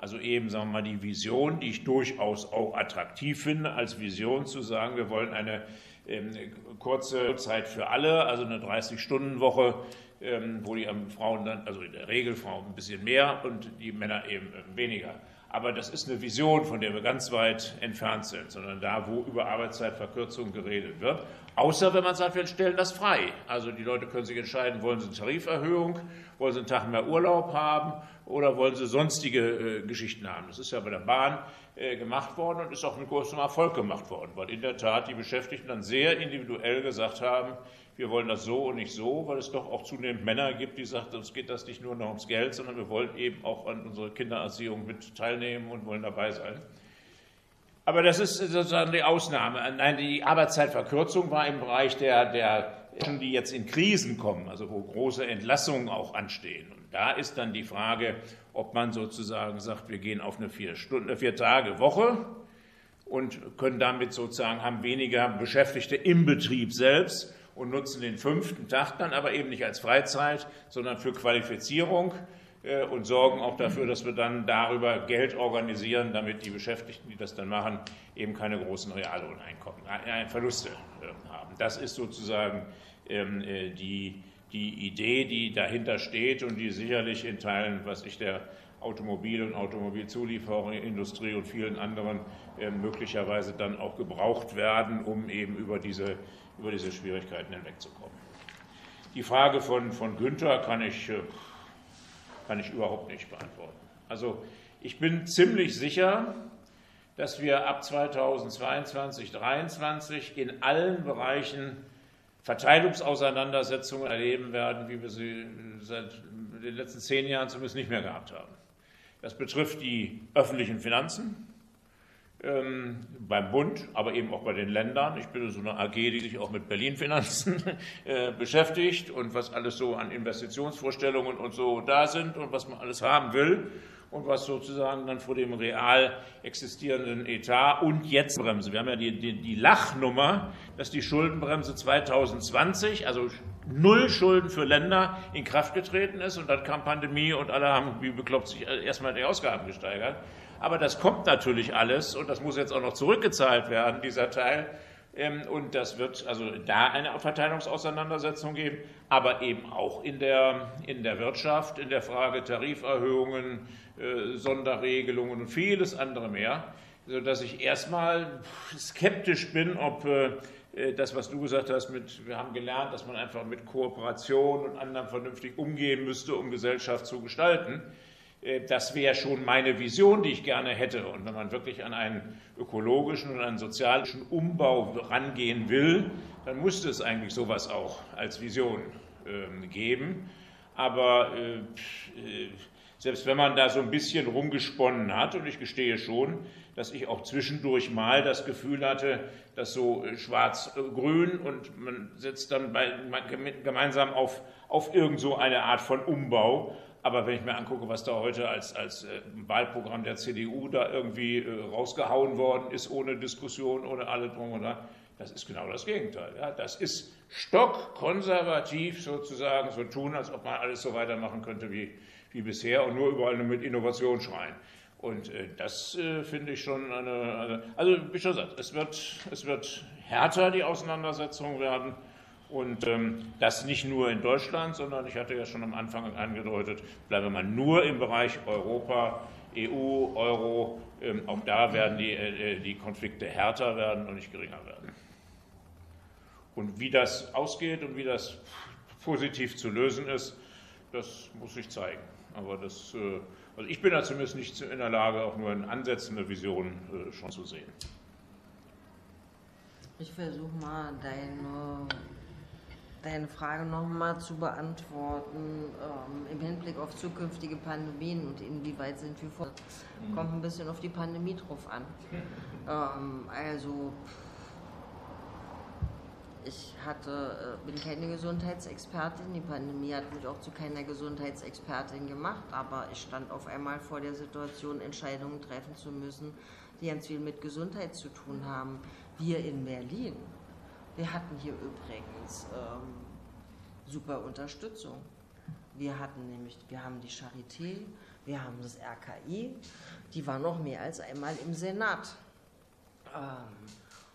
Also eben, sagen wir mal, die Vision, die ich durchaus auch attraktiv finde, als Vision zu sagen, wir wollen eine ähm, kurze Zeit für alle, also eine 30-Stunden-Woche, ähm, wo die Frauen dann, also in der Regel Frauen ein bisschen mehr und die Männer eben äh, weniger. Aber das ist eine Vision, von der wir ganz weit entfernt sind, sondern da, wo über Arbeitszeitverkürzung geredet wird. Außer wenn man sagt, wir stellen das frei. Also die Leute können sich entscheiden, wollen sie eine Tariferhöhung, wollen sie einen Tag mehr Urlaub haben oder wollen sie sonstige äh, Geschichten haben. Das ist ja bei der Bahn äh, gemacht worden und ist auch mit großem Erfolg gemacht worden, weil in der Tat die Beschäftigten dann sehr individuell gesagt haben, wir wollen das so und nicht so, weil es doch auch zunehmend Männer gibt, die sagen, uns geht das nicht nur noch ums Geld, sondern wir wollen eben auch an unserer Kindererziehung mit teilnehmen und wollen dabei sein. Aber das ist sozusagen die Ausnahme. Nein, die Arbeitszeitverkürzung war im Bereich der, der die jetzt in Krisen kommen, also wo große Entlassungen auch anstehen. Und da ist dann die Frage, ob man sozusagen sagt, wir gehen auf eine vier, Stunden, vier Tage Woche und können damit sozusagen haben weniger Beschäftigte im Betrieb selbst und nutzen den fünften Tag dann aber eben nicht als Freizeit, sondern für Qualifizierung und sorgen auch dafür, dass wir dann darüber Geld organisieren, damit die Beschäftigten, die das dann machen, eben keine großen Reallohneinkommen, äh, Verluste äh, haben. Das ist sozusagen ähm, die die Idee, die dahinter steht und die sicherlich in Teilen, was ich der Automobil- und Automobilzuliefererindustrie und vielen anderen äh, möglicherweise dann auch gebraucht werden, um eben über diese, über diese Schwierigkeiten hinwegzukommen. Die Frage von, von Günther kann ich, äh, kann ich überhaupt nicht beantworten. Also ich bin ziemlich sicher, dass wir ab 2022, 2023 in allen Bereichen Verteilungsauseinandersetzungen erleben werden, wie wir sie seit den letzten zehn Jahren zumindest nicht mehr gehabt haben. Das betrifft die öffentlichen Finanzen ähm, beim Bund, aber eben auch bei den Ländern. Ich bin so eine AG, die sich auch mit Berlin-Finanzen äh, beschäftigt und was alles so an Investitionsvorstellungen und so da sind und was man alles haben will und was sozusagen dann vor dem real existierenden Etat und jetzt Bremse. Wir haben ja die, die, die Lachnummer, dass die Schuldenbremse 2020, also null Schulden für Länder, in Kraft getreten ist und dann kam Pandemie und alle haben wie bekloppt sich erstmal die Ausgaben gesteigert. Aber das kommt natürlich alles und das muss jetzt auch noch zurückgezahlt werden, dieser Teil. Ähm, und das wird also da eine Verteilungsauseinandersetzung geben, aber eben auch in der, in der Wirtschaft, in der Frage Tariferhöhungen, äh, Sonderregelungen und vieles andere mehr, sodass ich erstmal skeptisch bin, ob äh, das, was du gesagt hast, mit, wir haben gelernt, dass man einfach mit Kooperation und anderen vernünftig umgehen müsste, um Gesellschaft zu gestalten. Äh, das wäre schon meine Vision, die ich gerne hätte. Und wenn man wirklich an einen ökologischen und einen sozialen Umbau rangehen will, dann müsste es eigentlich sowas auch als Vision ähm, geben. Aber selbst wenn man da so ein bisschen rumgesponnen hat, und ich gestehe schon, dass ich auch zwischendurch mal das Gefühl hatte, dass so äh, schwarz-grün und man setzt dann bei, gemeinsam auf, auf irgend so eine Art von Umbau. Aber wenn ich mir angucke, was da heute als, als äh, Wahlprogramm der CDU da irgendwie äh, rausgehauen worden ist, ohne Diskussion, ohne alle drum und dran, das ist genau das Gegenteil. Ja. Das ist stockkonservativ sozusagen, so tun, als ob man alles so weitermachen könnte wie, wie bisher und nur überall nur mit Innovation schreien. Und äh, das äh, finde ich schon eine, eine, also wie schon gesagt, es wird, es wird härter die Auseinandersetzung werden Und ähm, das nicht nur in Deutschland, sondern ich hatte ja schon am Anfang angedeutet, bleibe man nur im Bereich Europa, EU, Euro, ähm, auch da werden die, äh, die Konflikte härter werden und nicht geringer werden. Und wie das ausgeht und wie das positiv zu lösen ist, das muss sich zeigen. Aber das, äh, also ich bin da zumindest nicht in der Lage, auch nur in Ansätzen eine Vision äh, schon zu sehen. Ich versuche mal deine deine Frage nochmal zu beantworten ähm, im Hinblick auf zukünftige Pandemien und inwieweit sind wir vor. Mhm. Kommt ein bisschen auf die Pandemie drauf an. Ähm, also ich hatte, äh, bin keine Gesundheitsexpertin. Die Pandemie hat mich auch zu keiner Gesundheitsexpertin gemacht, aber ich stand auf einmal vor der Situation, Entscheidungen treffen zu müssen, die ganz viel mit Gesundheit zu tun haben. Wir in Berlin wir hatten hier übrigens ähm, super Unterstützung. Wir hatten nämlich, wir haben die Charité, wir haben das RKI, die war noch mehr als einmal im Senat. Ähm,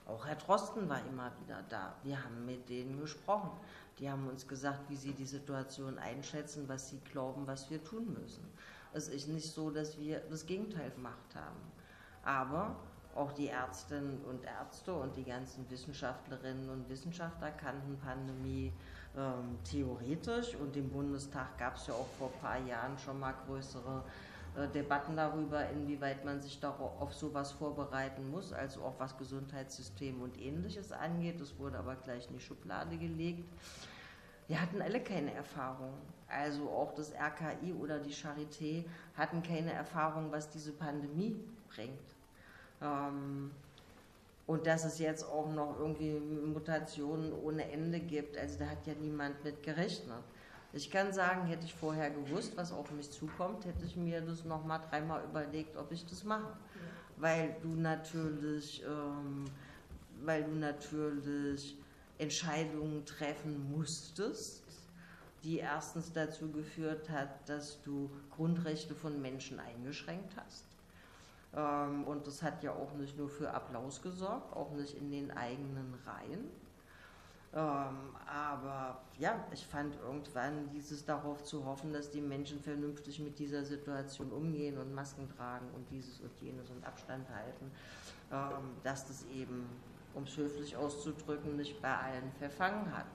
auch Herr Drosten war immer wieder da. Wir haben mit denen gesprochen. Die haben uns gesagt, wie sie die Situation einschätzen, was sie glauben, was wir tun müssen. Es ist nicht so, dass wir das Gegenteil gemacht haben. Aber auch die Ärztinnen und Ärzte und die ganzen Wissenschaftlerinnen und Wissenschaftler kannten Pandemie ähm, theoretisch und im Bundestag gab es ja auch vor ein paar Jahren schon mal größere äh, Debatten darüber, inwieweit man sich darauf, auf sowas vorbereiten muss, also auch was Gesundheitssystem und ähnliches angeht. Das wurde aber gleich in die Schublade gelegt. Wir hatten alle keine Erfahrung. Also auch das RKI oder die Charité hatten keine Erfahrung, was diese Pandemie bringt. Ähm, und dass es jetzt auch noch irgendwie Mutationen ohne Ende gibt, also da hat ja niemand mit gerechnet. Ich kann sagen, hätte ich vorher gewusst, was auf mich zukommt, hätte ich mir das nochmal dreimal überlegt, ob ich das mache. Weil du natürlich, ähm, weil du natürlich Entscheidungen treffen musstest, die erstens dazu geführt hat, dass du Grundrechte von Menschen eingeschränkt hast und das hat ja auch nicht nur für Applaus gesorgt, auch nicht in den eigenen Reihen. Ähm, aber ja, ich fand irgendwann dieses darauf zu hoffen, dass die Menschen vernünftig mit dieser Situation umgehen und Masken tragen und dieses und jenes und Abstand halten, ähm, dass das eben, um es höflich auszudrücken, nicht bei allen verfangen hat.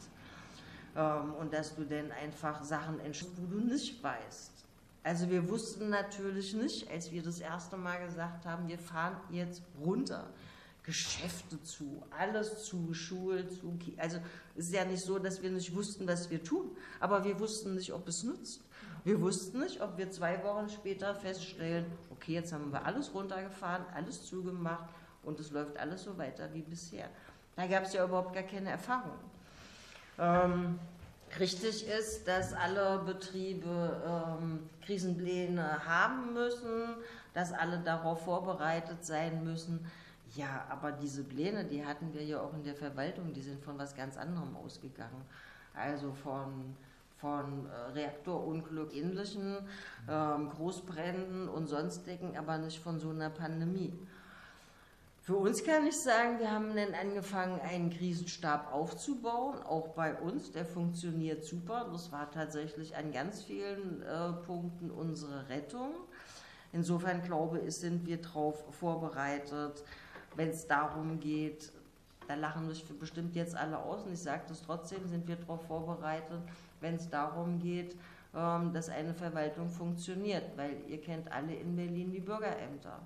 und dass du denn einfach Sachen entscheidest, wo du nicht weißt also wir wussten natürlich nicht, als wir das erste Mal gesagt haben, wir fahren jetzt runter. Geschäfte zu, alles zu, Schulen zu. Also es ist ja nicht so, dass wir nicht wussten, was wir tun, aber wir wussten nicht, ob es nützt. Wir wussten nicht, ob wir zwei Wochen später feststellen, okay, jetzt haben wir alles runtergefahren, alles zugemacht und es läuft alles so weiter wie bisher. Da gab es ja überhaupt gar keine Erfahrung. Ähm, Richtig ist, dass alle Betriebe ähm, Krisenpläne haben müssen, dass alle darauf vorbereitet sein müssen. Ja, aber diese Pläne, die hatten wir ja auch in der Verwaltung, die sind von was ganz anderem ausgegangen. Also von, von äh, Reaktorunglück ähnlichen, ähm, Großbränden und sonstigen, aber nicht von so einer Pandemie. Für uns kann ich sagen, wir haben dann angefangen, einen Krisenstab aufzubauen, auch bei uns. Der funktioniert super. Das war tatsächlich an ganz vielen äh, Punkten unsere Rettung. Insofern glaube ich, sind wir darauf vorbereitet, wenn es darum geht, da lachen mich bestimmt jetzt alle aus und ich sage das trotzdem, sind wir darauf vorbereitet, wenn es darum geht, ähm, dass eine Verwaltung funktioniert, weil ihr kennt alle in Berlin die Bürgerämter.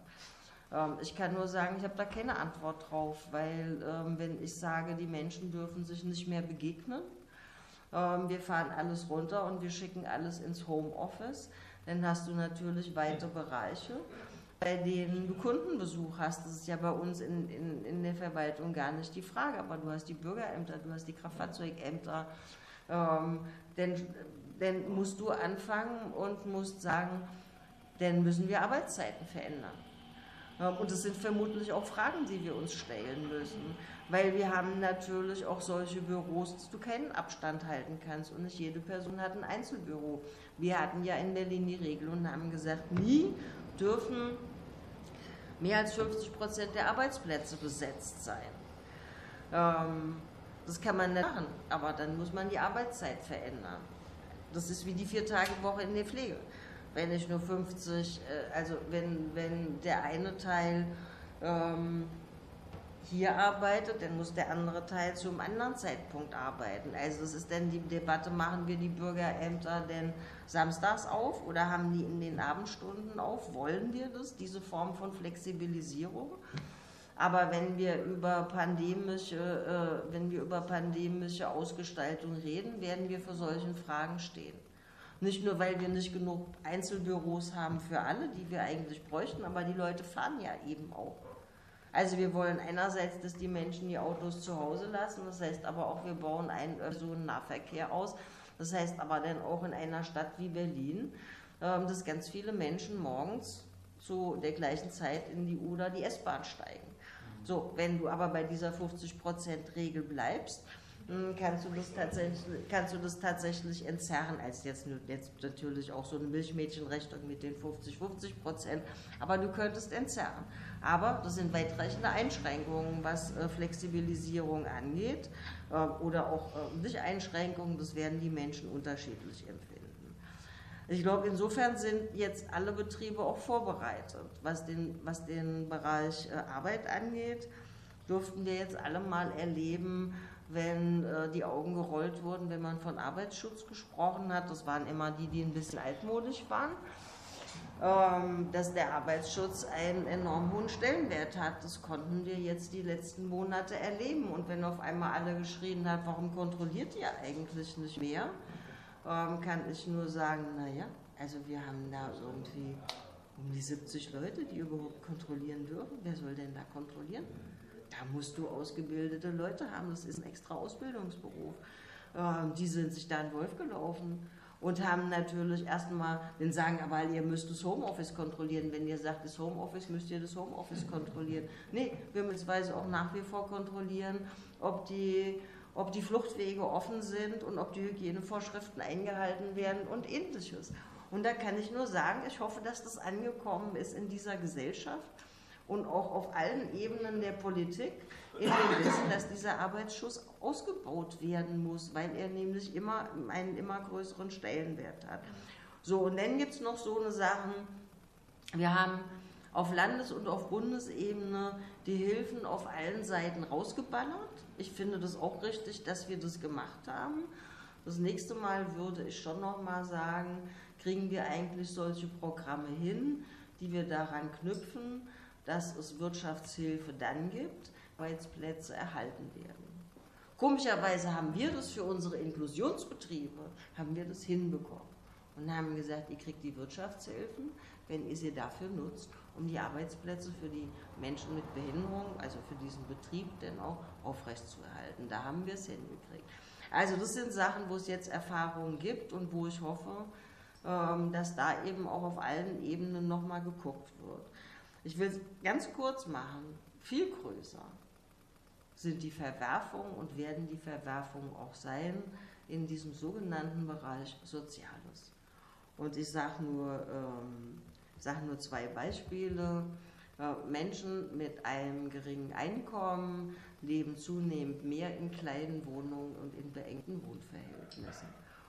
Ähm, ich kann nur sagen, ich habe da keine Antwort drauf, weil ähm, wenn ich sage, die Menschen dürfen sich nicht mehr begegnen, ähm, wir fahren alles runter und wir schicken alles ins Homeoffice, dann hast du natürlich weite Bereiche, bei denen du Kundenbesuch hast. Das ist ja bei uns in, in, in der Verwaltung gar nicht die Frage, aber du hast die Bürgerämter, du hast die Kraftfahrzeugämter, ähm, denn, dann musst du anfangen und musst sagen, dann müssen wir Arbeitszeiten verändern. Und es sind vermutlich auch Fragen, die wir uns stellen müssen, weil wir haben natürlich auch solche Büros, dass du keinen Abstand halten kannst und nicht jede Person hat ein Einzelbüro. Wir hatten ja in Berlin die Regel und haben gesagt, nie dürfen mehr als 50 Prozent der Arbeitsplätze besetzt sein. Ähm, Das kann man nicht machen, aber dann muss man die Arbeitszeit verändern. Das ist wie die Vier-Tage-Woche in der Pflege. Wenn ich nur 50, äh, also wenn, wenn der eine Teil ähm, hier arbeitet, dann muss der andere Teil zu einem anderen Zeitpunkt arbeiten. Also das ist dann die Debatte, machen wir die Bürgerämter denn samstags auf oder haben die in den Abendstunden auf? Wollen wir das, diese Form von Flexibilisierung? Aber wenn wir über pandemische, äh, wenn wir über pandemische Ausgestaltung reden, werden wir vor solchen Fragen stehen. Nicht nur, weil wir nicht genug Einzelbüros haben für alle, die wir eigentlich bräuchten, aber die Leute fahren ja eben auch. Also wir wollen einerseits, dass die Menschen die Autos zu Hause lassen, das heißt aber auch, wir bauen einen Personennahverkehr aus. Das heißt aber dann auch in einer Stadt wie Berlin, ähm, dass ganz viele Menschen morgens zu der gleichen Zeit in die oder die S-Bahn steigen. So, wenn du aber bei dieser 50%-Regel bleibst, kannst du das tatsächlich, kannst du das tatsächlich entzerren, als jetzt, jetzt natürlich auch so eine Milchmädchenrechnung mit den 50, 50 Prozent, aber du könntest entzerren. Aber das sind weitreichende Einschränkungen, was äh, Flexibilisierung angeht äh, oder auch äh, nicht Einschränkungen, das werden die Menschen unterschiedlich empfinden. Ich glaube, insofern sind jetzt alle Betriebe auch vorbereitet. Was den, was den Bereich Arbeit angeht, durften wir jetzt alle mal erleben, wenn äh, die Augen gerollt wurden, wenn man von Arbeitsschutz gesprochen hat. Das waren immer die, die ein bisschen altmodisch waren. Ähm, dass der Arbeitsschutz einen enorm hohen Stellenwert hat. Das konnten wir jetzt die letzten Monate erleben. Und wenn auf einmal alle geschrien hat, warum kontrolliert ihr eigentlich nicht mehr, ähm, kann ich nur sagen, naja, also wir haben da irgendwie um die 70 Leute, die überhaupt kontrollieren dürfen. Wer soll denn da kontrollieren? Da musst du ausgebildete Leute haben, das ist ein extra Ausbildungsberuf. Die sind sich da in Wolf gelaufen und haben natürlich erstmal, den sagen, aber ihr müsst das Homeoffice kontrollieren. Wenn ihr sagt, das Homeoffice, müsst ihr das Homeoffice kontrollieren. Nee, wir müssen auch nach wie vor kontrollieren, ob die, ob die Fluchtwege offen sind und ob die Hygienevorschriften eingehalten werden und ähnliches. Und da kann ich nur sagen, ich hoffe, dass das angekommen ist in dieser Gesellschaft und auch auf allen Ebenen der Politik in dem Wissen, dass dieser Arbeitsschutz ausgebaut werden muss, weil er nämlich immer einen immer größeren Stellenwert hat. So, und dann gibt es noch so eine Sachen, wir haben auf Landes- und auf Bundesebene die Hilfen auf allen Seiten rausgeballert. Ich finde das auch richtig, dass wir das gemacht haben. Das nächste Mal würde ich schon noch mal sagen, kriegen wir eigentlich solche Programme hin, die wir daran knüpfen, dass es Wirtschaftshilfe dann gibt, Arbeitsplätze erhalten werden. Komischerweise haben wir das für unsere Inklusionsbetriebe, haben wir das hinbekommen und haben gesagt, ihr kriegt die Wirtschaftshilfen, wenn ihr sie dafür nutzt, um die Arbeitsplätze für die Menschen mit Behinderung, also für diesen Betrieb, dann auch aufrechtzuerhalten. Da haben wir es hingekriegt. Also das sind Sachen, wo es jetzt Erfahrungen gibt und wo ich hoffe, ähm, dass da eben auch auf allen Ebenen nochmal geguckt wird. Ich will es ganz kurz machen, viel größer sind die Verwerfungen und werden die Verwerfungen auch sein in diesem sogenannten Bereich Soziales. Und ich sage nur, ähm, sag nur zwei Beispiele. Äh, Menschen mit einem geringen Einkommen leben zunehmend mehr in kleinen Wohnungen und in beengten Wohnverhältnissen.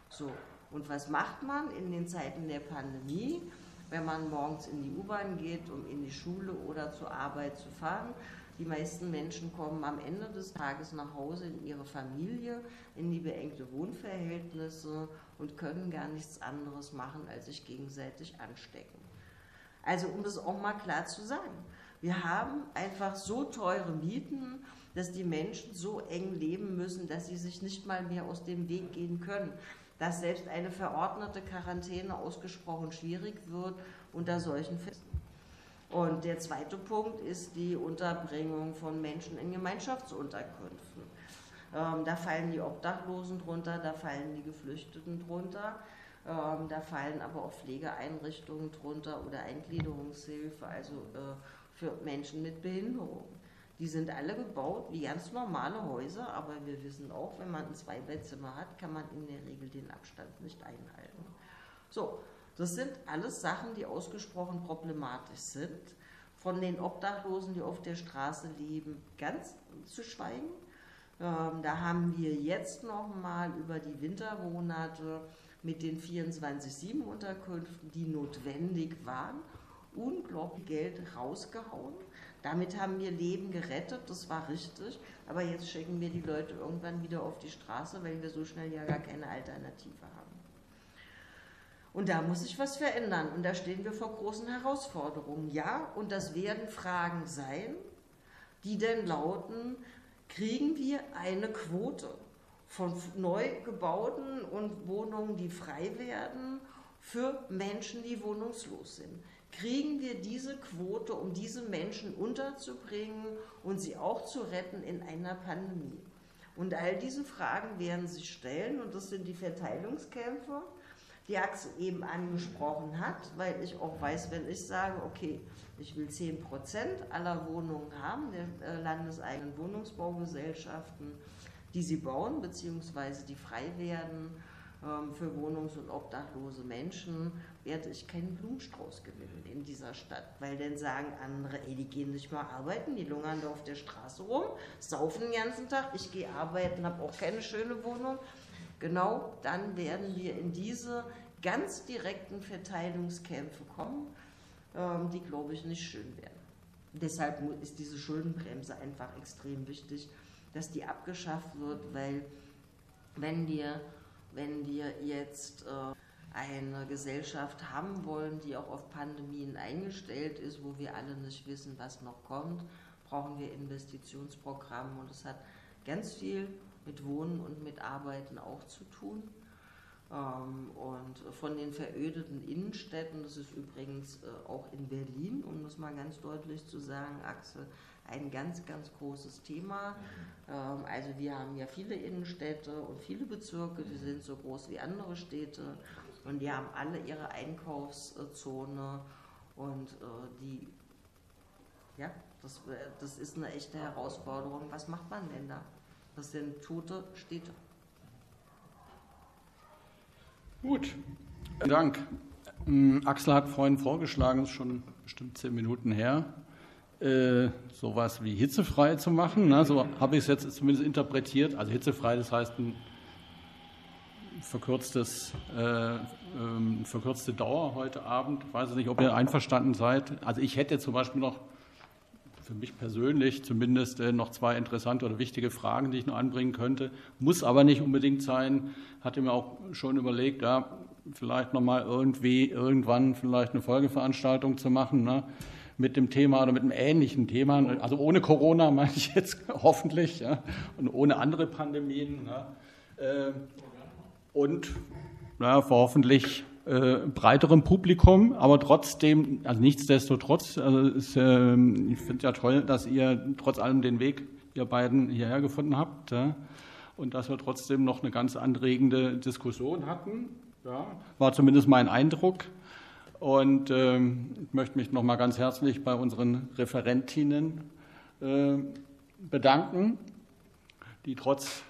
So, und was macht man in den Zeiten der Pandemie? Wenn man morgens in die U-Bahn geht, um in die Schule oder zur Arbeit zu fahren. Die meisten Menschen kommen am Ende des Tages nach Hause in ihre Familie, in die beengte Wohnverhältnisse und können gar nichts anderes machen, als sich gegenseitig anstecken. Also um das auch mal klar zu sagen, wir haben einfach so teure Mieten, dass die Menschen so eng leben müssen, dass sie sich nicht mal mehr aus dem Weg gehen können dass selbst eine verordnete Quarantäne ausgesprochen schwierig wird unter solchen Fällen. Und der zweite Punkt ist die Unterbringung von Menschen in Gemeinschaftsunterkünften. Ähm, da fallen die Obdachlosen drunter, da fallen die Geflüchteten drunter, ähm, da fallen aber auch Pflegeeinrichtungen drunter oder Eingliederungshilfe, also äh, für Menschen mit Behinderung. Die sind alle gebaut wie ganz normale Häuser, aber wir wissen auch, wenn man ein Zweibettzimmer hat, kann man in der Regel den Abstand nicht einhalten. So, das sind alles Sachen, die ausgesprochen problematisch sind. Von den Obdachlosen, die auf der Straße leben, ganz zu schweigen. Ähm, da haben wir jetzt nochmal über die Wintermonate mit den 24-7-Unterkünften, die notwendig waren, unglaublich Geld rausgehauen. Damit haben wir Leben gerettet, das war richtig. Aber jetzt schicken wir die Leute irgendwann wieder auf die Straße, weil wir so schnell ja gar keine Alternative haben. Und da muss sich was verändern. Und da stehen wir vor großen Herausforderungen. Ja, und das werden Fragen sein, die denn lauten, kriegen wir eine Quote von neu gebauten und Wohnungen, die frei werden, für Menschen, die wohnungslos sind? Kriegen wir diese Quote, um diese Menschen unterzubringen und sie auch zu retten in einer Pandemie? Und all diese Fragen werden sich stellen und das sind die Verteilungskämpfe, die Axel eben angesprochen hat, weil ich auch weiß, wenn ich sage, okay, ich will 10 Prozent aller Wohnungen haben, der äh, landeseigenen Wohnungsbaugesellschaften, die sie bauen, beziehungsweise die frei werden ähm, für wohnungs- und obdachlose Menschen, werde ich keinen Blumenstrauß gewinnen in dieser Stadt. Weil dann sagen andere, ey, die gehen nicht mal arbeiten, die lungern da auf der Straße rum, saufen den ganzen Tag, ich gehe arbeiten, habe auch keine schöne Wohnung. Genau dann werden wir in diese ganz direkten Verteilungskämpfe kommen, ähm, die, glaube ich, nicht schön werden. Deshalb ist diese Schuldenbremse einfach extrem wichtig dass die abgeschafft wird, weil wenn wir, wenn wir jetzt äh, eine Gesellschaft haben wollen, die auch auf Pandemien eingestellt ist, wo wir alle nicht wissen, was noch kommt, brauchen wir Investitionsprogramme und das hat ganz viel mit Wohnen und mit Arbeiten auch zu tun. Ähm, und von den verödeten Innenstädten, das ist übrigens äh, auch in Berlin, um das mal ganz deutlich zu sagen, Axel, ein ganz, ganz großes Thema. Ähm, also wir haben ja viele Innenstädte und viele Bezirke, die sind so groß wie andere Städte und die haben alle ihre Einkaufszone und äh, die, ja, das, das ist eine echte Herausforderung. Was macht man denn da? Das sind tote Städte. Gut, vielen Dank. Ähm, Axel hat vorhin vorgeschlagen, es ist schon bestimmt zehn Minuten her, äh, sowas wie hitzefrei zu machen. Ne? So habe ich es jetzt zumindest interpretiert. Also hitzefrei, das heißt ein verkürztes, äh, ähm, verkürzte Dauer heute Abend. Ich weiß nicht, ob ihr einverstanden seid. Also ich hätte zum Beispiel noch für mich persönlich zumindest äh, noch zwei interessante oder wichtige Fragen, die ich noch anbringen könnte. Muss aber nicht unbedingt sein. Hatte mir auch schon überlegt, ja, vielleicht nochmal irgendwie irgendwann vielleicht eine Folgeveranstaltung zu machen. Ne? mit dem Thema oder mit einem ähnlichen Thema, also ohne Corona meine ich jetzt hoffentlich ja, und ohne andere Pandemien. Ja, äh, und ja, hoffentlich äh, breiterem Publikum, aber trotzdem, also nichtsdestotrotz, also ist, äh, ich finde es ja toll, dass ihr trotz allem den Weg, ihr beiden hierher gefunden habt ja, und dass wir trotzdem noch eine ganz anregende Diskussion hatten. Ja, war zumindest mein Eindruck. Und ähm, ich möchte mich noch mal ganz herzlich bei unseren Referentinnen äh, bedanken, die trotz